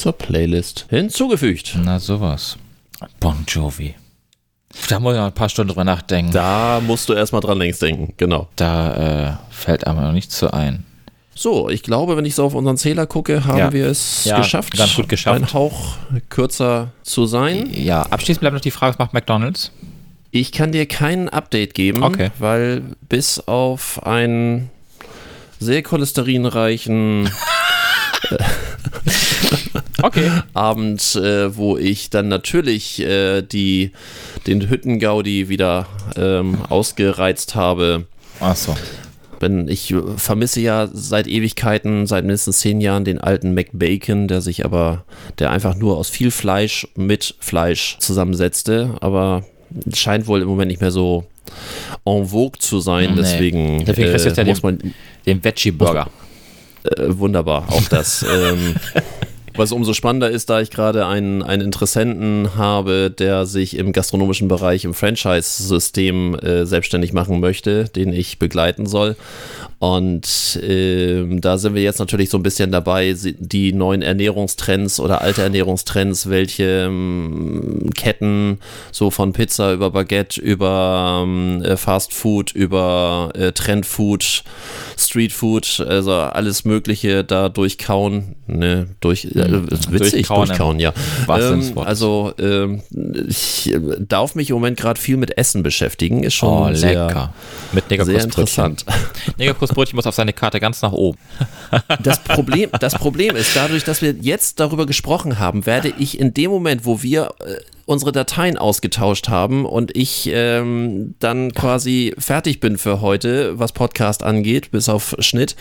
Speaker 1: zur Playlist hinzugefügt.
Speaker 2: Na, sowas. Bon Jovi. Da muss ich noch ein paar Stunden drüber nachdenken.
Speaker 1: Da musst du erstmal dran längst denken. Genau.
Speaker 2: Da äh, fällt einem noch nichts zu ein.
Speaker 1: So, ich glaube, wenn ich so auf unseren Zähler gucke, haben
Speaker 2: Ja.
Speaker 1: wir es
Speaker 2: Ja,
Speaker 1: geschafft.
Speaker 2: ganz gut geschafft.
Speaker 1: Ein Hauch kürzer zu sein.
Speaker 2: Ja, abschließend bleibt noch die Frage, was macht McDonalds?
Speaker 1: Ich kann dir kein Update geben,
Speaker 2: Okay.
Speaker 1: weil bis auf einen sehr cholesterinreichen
Speaker 2: Okay.
Speaker 1: Abend, äh, wo ich dann natürlich äh, die, den Hüttengaudi wieder ähm, ausgereizt habe.
Speaker 2: Achso.
Speaker 1: Wenn ich äh, vermisse ja seit Ewigkeiten, seit mindestens zehn Jahren den alten McBacon, der sich aber, der einfach nur aus viel Fleisch mit Fleisch zusammensetzte, aber scheint wohl im Moment nicht mehr so en vogue zu sein,
Speaker 2: Nee.
Speaker 1: deswegen,
Speaker 2: Deswegen kriegst du jetzt ja
Speaker 1: muss
Speaker 2: den-
Speaker 1: man
Speaker 2: Den Veggie-Burger.
Speaker 1: äh, wunderbar, auch das. ähm, was umso spannender ist, da ich gerade einen, einen Interessenten habe, der sich im gastronomischen Bereich im Franchise-System äh, selbstständig machen möchte, den ich begleiten soll. Und ähm, da sind wir jetzt natürlich so ein bisschen dabei, die neuen Ernährungstrends oder alte Ernährungstrends, welche ähm, Ketten, so von Pizza über Baguette, über ähm, äh, Fast Food, über äh, Trendfood, Street Food, also alles Mögliche da durchkauen. Ne, durch, äh, ist witzig,
Speaker 2: Durchkauen,
Speaker 1: durchkauen, ja. Ähm, also ähm, ich äh, darf mich im Moment gerade viel mit Essen beschäftigen, ist schon
Speaker 2: Oh,
Speaker 1: sehr,
Speaker 2: lecker. Mit
Speaker 1: sehr
Speaker 2: Negerkussbrötchen.
Speaker 1: Interessant.
Speaker 2: Negerkussbrötchen muss auf seine Karte ganz nach oben.
Speaker 1: Das Problem, das Problem ist, dadurch, dass wir jetzt darüber gesprochen haben, werde ich in dem Moment, wo wir äh, unsere Dateien ausgetauscht haben und ich ähm, dann quasi fertig bin für heute, was Podcast angeht, bis auf Schnitt,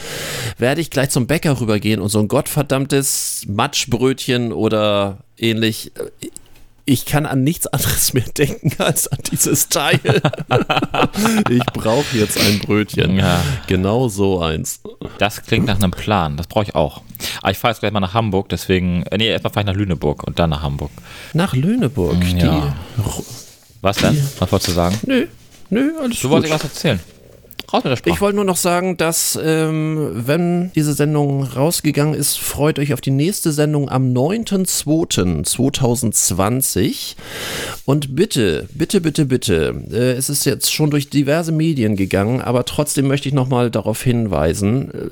Speaker 1: werde ich gleich zum Bäcker rübergehen und so ein gottverdammtes Matschbrötchen oder ähnlich äh, ich kann an nichts anderes mehr denken als an dieses Teil. ich brauche jetzt ein Brötchen.
Speaker 2: Ja.
Speaker 1: Genau so eins.
Speaker 2: Das klingt nach einem Plan. Das brauche ich auch. Aber ich fahre jetzt gleich mal nach Hamburg, deswegen. Nee, erstmal fahre ich nach Lüneburg und dann nach Hamburg.
Speaker 1: Nach Lüneburg.
Speaker 2: Ja. Was denn? Was wolltest du sagen?
Speaker 1: Die, nö, nö, alles
Speaker 2: Du
Speaker 1: gut.
Speaker 2: wolltest was erzählen. Raus mit der Sprache.
Speaker 1: Ich wollte nur noch sagen, dass ähm, wenn diese Sendung rausgegangen ist, freut euch auf die nächste Sendung am 9.2.2020. Und bitte, bitte, bitte, bitte, äh, es ist jetzt schon durch diverse Medien gegangen, aber trotzdem möchte ich nochmal darauf hinweisen, äh,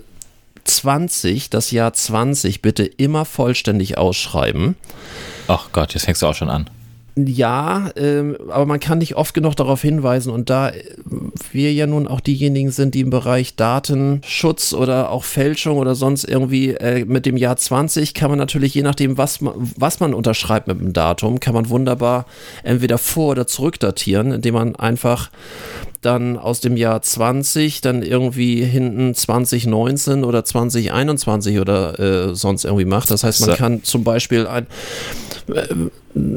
Speaker 1: 20, das Jahr 20 bitte immer vollständig ausschreiben.
Speaker 2: Ach Gott, jetzt fängst du auch schon an.
Speaker 1: Ja, ähm, aber man kann nicht oft genug darauf hinweisen und da äh, wir ja nun auch diejenigen sind, die im Bereich Datenschutz oder auch Fälschung oder sonst irgendwie äh, mit dem Jahr 20 kann man natürlich je nachdem, was man, was man unterschreibt mit dem Datum, kann man wunderbar entweder vor- oder zurückdatieren, indem man einfach dann aus dem Jahr 20 dann irgendwie hinten 2019 oder 2021 oder äh, sonst irgendwie macht. Das heißt, man kann zum Beispiel ein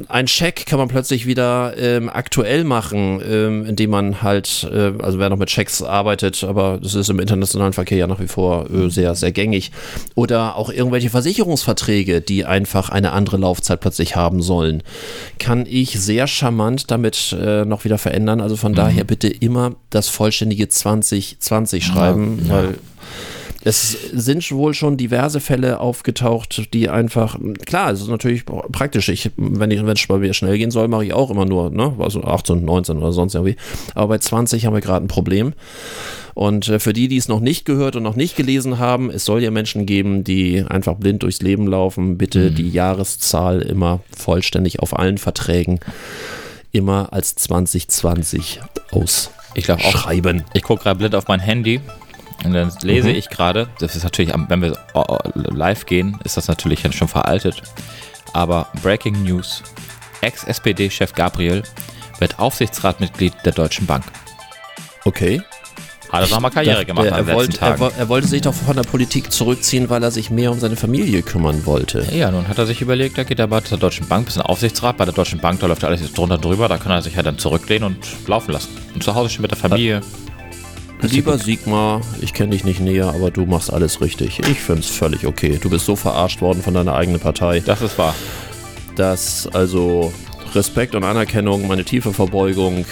Speaker 1: ein Scheck kann man plötzlich wieder ähm, aktuell machen, ähm, indem man halt, äh, also wer noch mit Schecks arbeitet, aber das ist im internationalen Verkehr ja nach wie vor äh, sehr, sehr gängig. Oder auch irgendwelche Versicherungsverträge, die einfach eine andere Laufzeit plötzlich haben sollen, kann ich sehr charmant damit äh, noch wieder verändern. Also von daher bitte immer das vollständige 2020 schreiben, weil es sind wohl schon diverse Fälle aufgetaucht, die einfach, klar, es ist natürlich praktisch. Ich, wenn es bei mir schnell gehen soll, mache ich auch immer nur, ne, also 18, 19 oder sonst irgendwie. Aber bei 20 haben wir gerade ein Problem. Und äh, für die, die es noch nicht gehört und noch nicht gelesen haben, es soll ja Menschen geben, die einfach blind durchs Leben laufen. Bitte die Jahreszahl immer vollständig auf allen Verträgen immer als 2020
Speaker 2: Ich glaube auch.
Speaker 1: ausschreiben.
Speaker 2: Ich gucke gerade blind auf mein Handy und dann lese ich gerade, das ist natürlich, wenn wir oh, oh, live gehen, ist das natürlich schon veraltet. Aber Breaking News: Ex-SPD-Chef Gabriel wird Aufsichtsratmitglied der Deutschen Bank.
Speaker 1: Okay.
Speaker 2: Hat er nochmal Karriere gemacht
Speaker 1: er,
Speaker 2: an den
Speaker 1: er, wollte, er,
Speaker 2: Tagen.
Speaker 1: er wollte sich doch von der Politik zurückziehen, weil er sich mehr um seine Familie kümmern wollte.
Speaker 2: Ja, nun hat er sich überlegt, er geht aber zur Deutschen Bank, bisschen Aufsichtsrat. Bei der Deutschen Bank, da läuft alles jetzt drunter und drüber, da kann er sich ja dann zurücklehnen und laufen lassen. Und zu Hause schon mit der Familie.
Speaker 1: Lieber Sigmar, ich kenne dich nicht näher, aber du machst alles richtig. Ich finde es völlig okay. Du bist so verarscht worden von deiner eigenen Partei,
Speaker 2: Das ist wahr.
Speaker 1: dass also Respekt und Anerkennung, meine tiefe Verbeugung.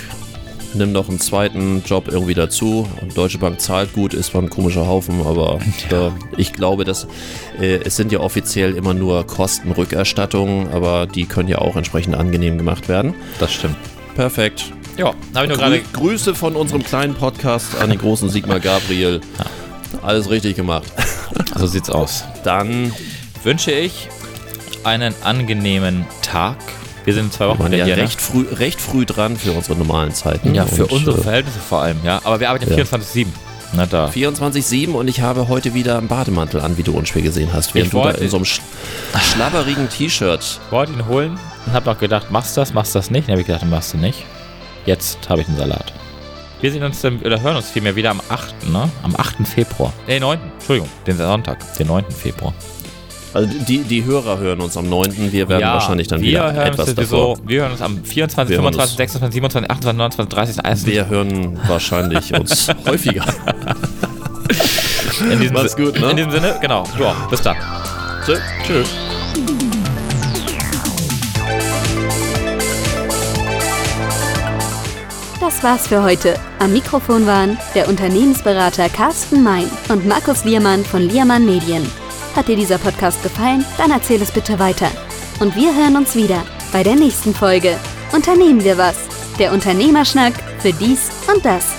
Speaker 1: Nimm noch einen zweiten Job irgendwie dazu. Und Deutsche Bank zahlt gut, ist zwar ein komischer Haufen, aber da, ich glaube, dass äh, es sind ja offiziell immer nur Kostenrückerstattungen, aber die können ja auch entsprechend angenehm gemacht werden.
Speaker 2: Das stimmt.
Speaker 1: Perfekt.
Speaker 2: Ja, habe ich nur gerade.
Speaker 1: Grü Grüße von unserem kleinen Podcast an den großen Sigmar Gabriel. Alles richtig gemacht.
Speaker 2: So sieht's aus.
Speaker 1: Dann
Speaker 2: Wünsche ich einen angenehmen Tag. Wir sind in zwei Wochen wieder
Speaker 1: ja
Speaker 2: hier.
Speaker 1: recht früh, recht früh dran für unsere normalen Zeiten.
Speaker 2: Ne? Ja, für unsere
Speaker 1: äh,
Speaker 2: Verhältnisse vor allem, ja. Aber wir arbeiten
Speaker 1: Ja.
Speaker 2: 24-7. Na da.
Speaker 1: 24-7 und ich habe heute wieder einen Bademantel an, wie du unschwer gesehen hast. Während
Speaker 2: Ich
Speaker 1: du da in so einem sch schlabberigen T-Shirt.
Speaker 2: Ich wollte ihn holen und habe noch gedacht, machst du das, machst du das nicht? Dann habe ich gedacht, machst du nicht. Jetzt habe ich einen Salat. Wir sehen uns dann, oder hören uns vielmehr wieder am 8., ne? Am 8. Februar. Nee, 9. Entschuldigung, den Sonntag, den 9. Februar.
Speaker 1: Also die, die Hörer hören uns am 9. Wir werden wahrscheinlich dann wieder
Speaker 2: hören
Speaker 1: etwas
Speaker 2: uns
Speaker 1: davor.
Speaker 2: sowieso, wir hören uns am 24.,
Speaker 1: Wir hören
Speaker 2: 25.,
Speaker 1: uns-
Speaker 2: 26., 27., 28., 29., 30., 1.
Speaker 1: Wir hören wahrscheinlich uns häufiger.
Speaker 2: in diesem,
Speaker 1: Macht's
Speaker 2: Si-
Speaker 1: gut, ne?
Speaker 2: In diesem Sinne, genau. Ja, bis dann.
Speaker 1: Tschö- Tschüss.
Speaker 3: Das war's für heute. Am Mikrofon waren der Unternehmensberater Carsten Mein und Markus Liermann von Liermann Medien. Hat dir dieser Podcast gefallen? Dann erzähl es bitte weiter. Und wir hören uns wieder bei der nächsten Folge. Unternehmen wir was? Der Unternehmerschnack für dies und das.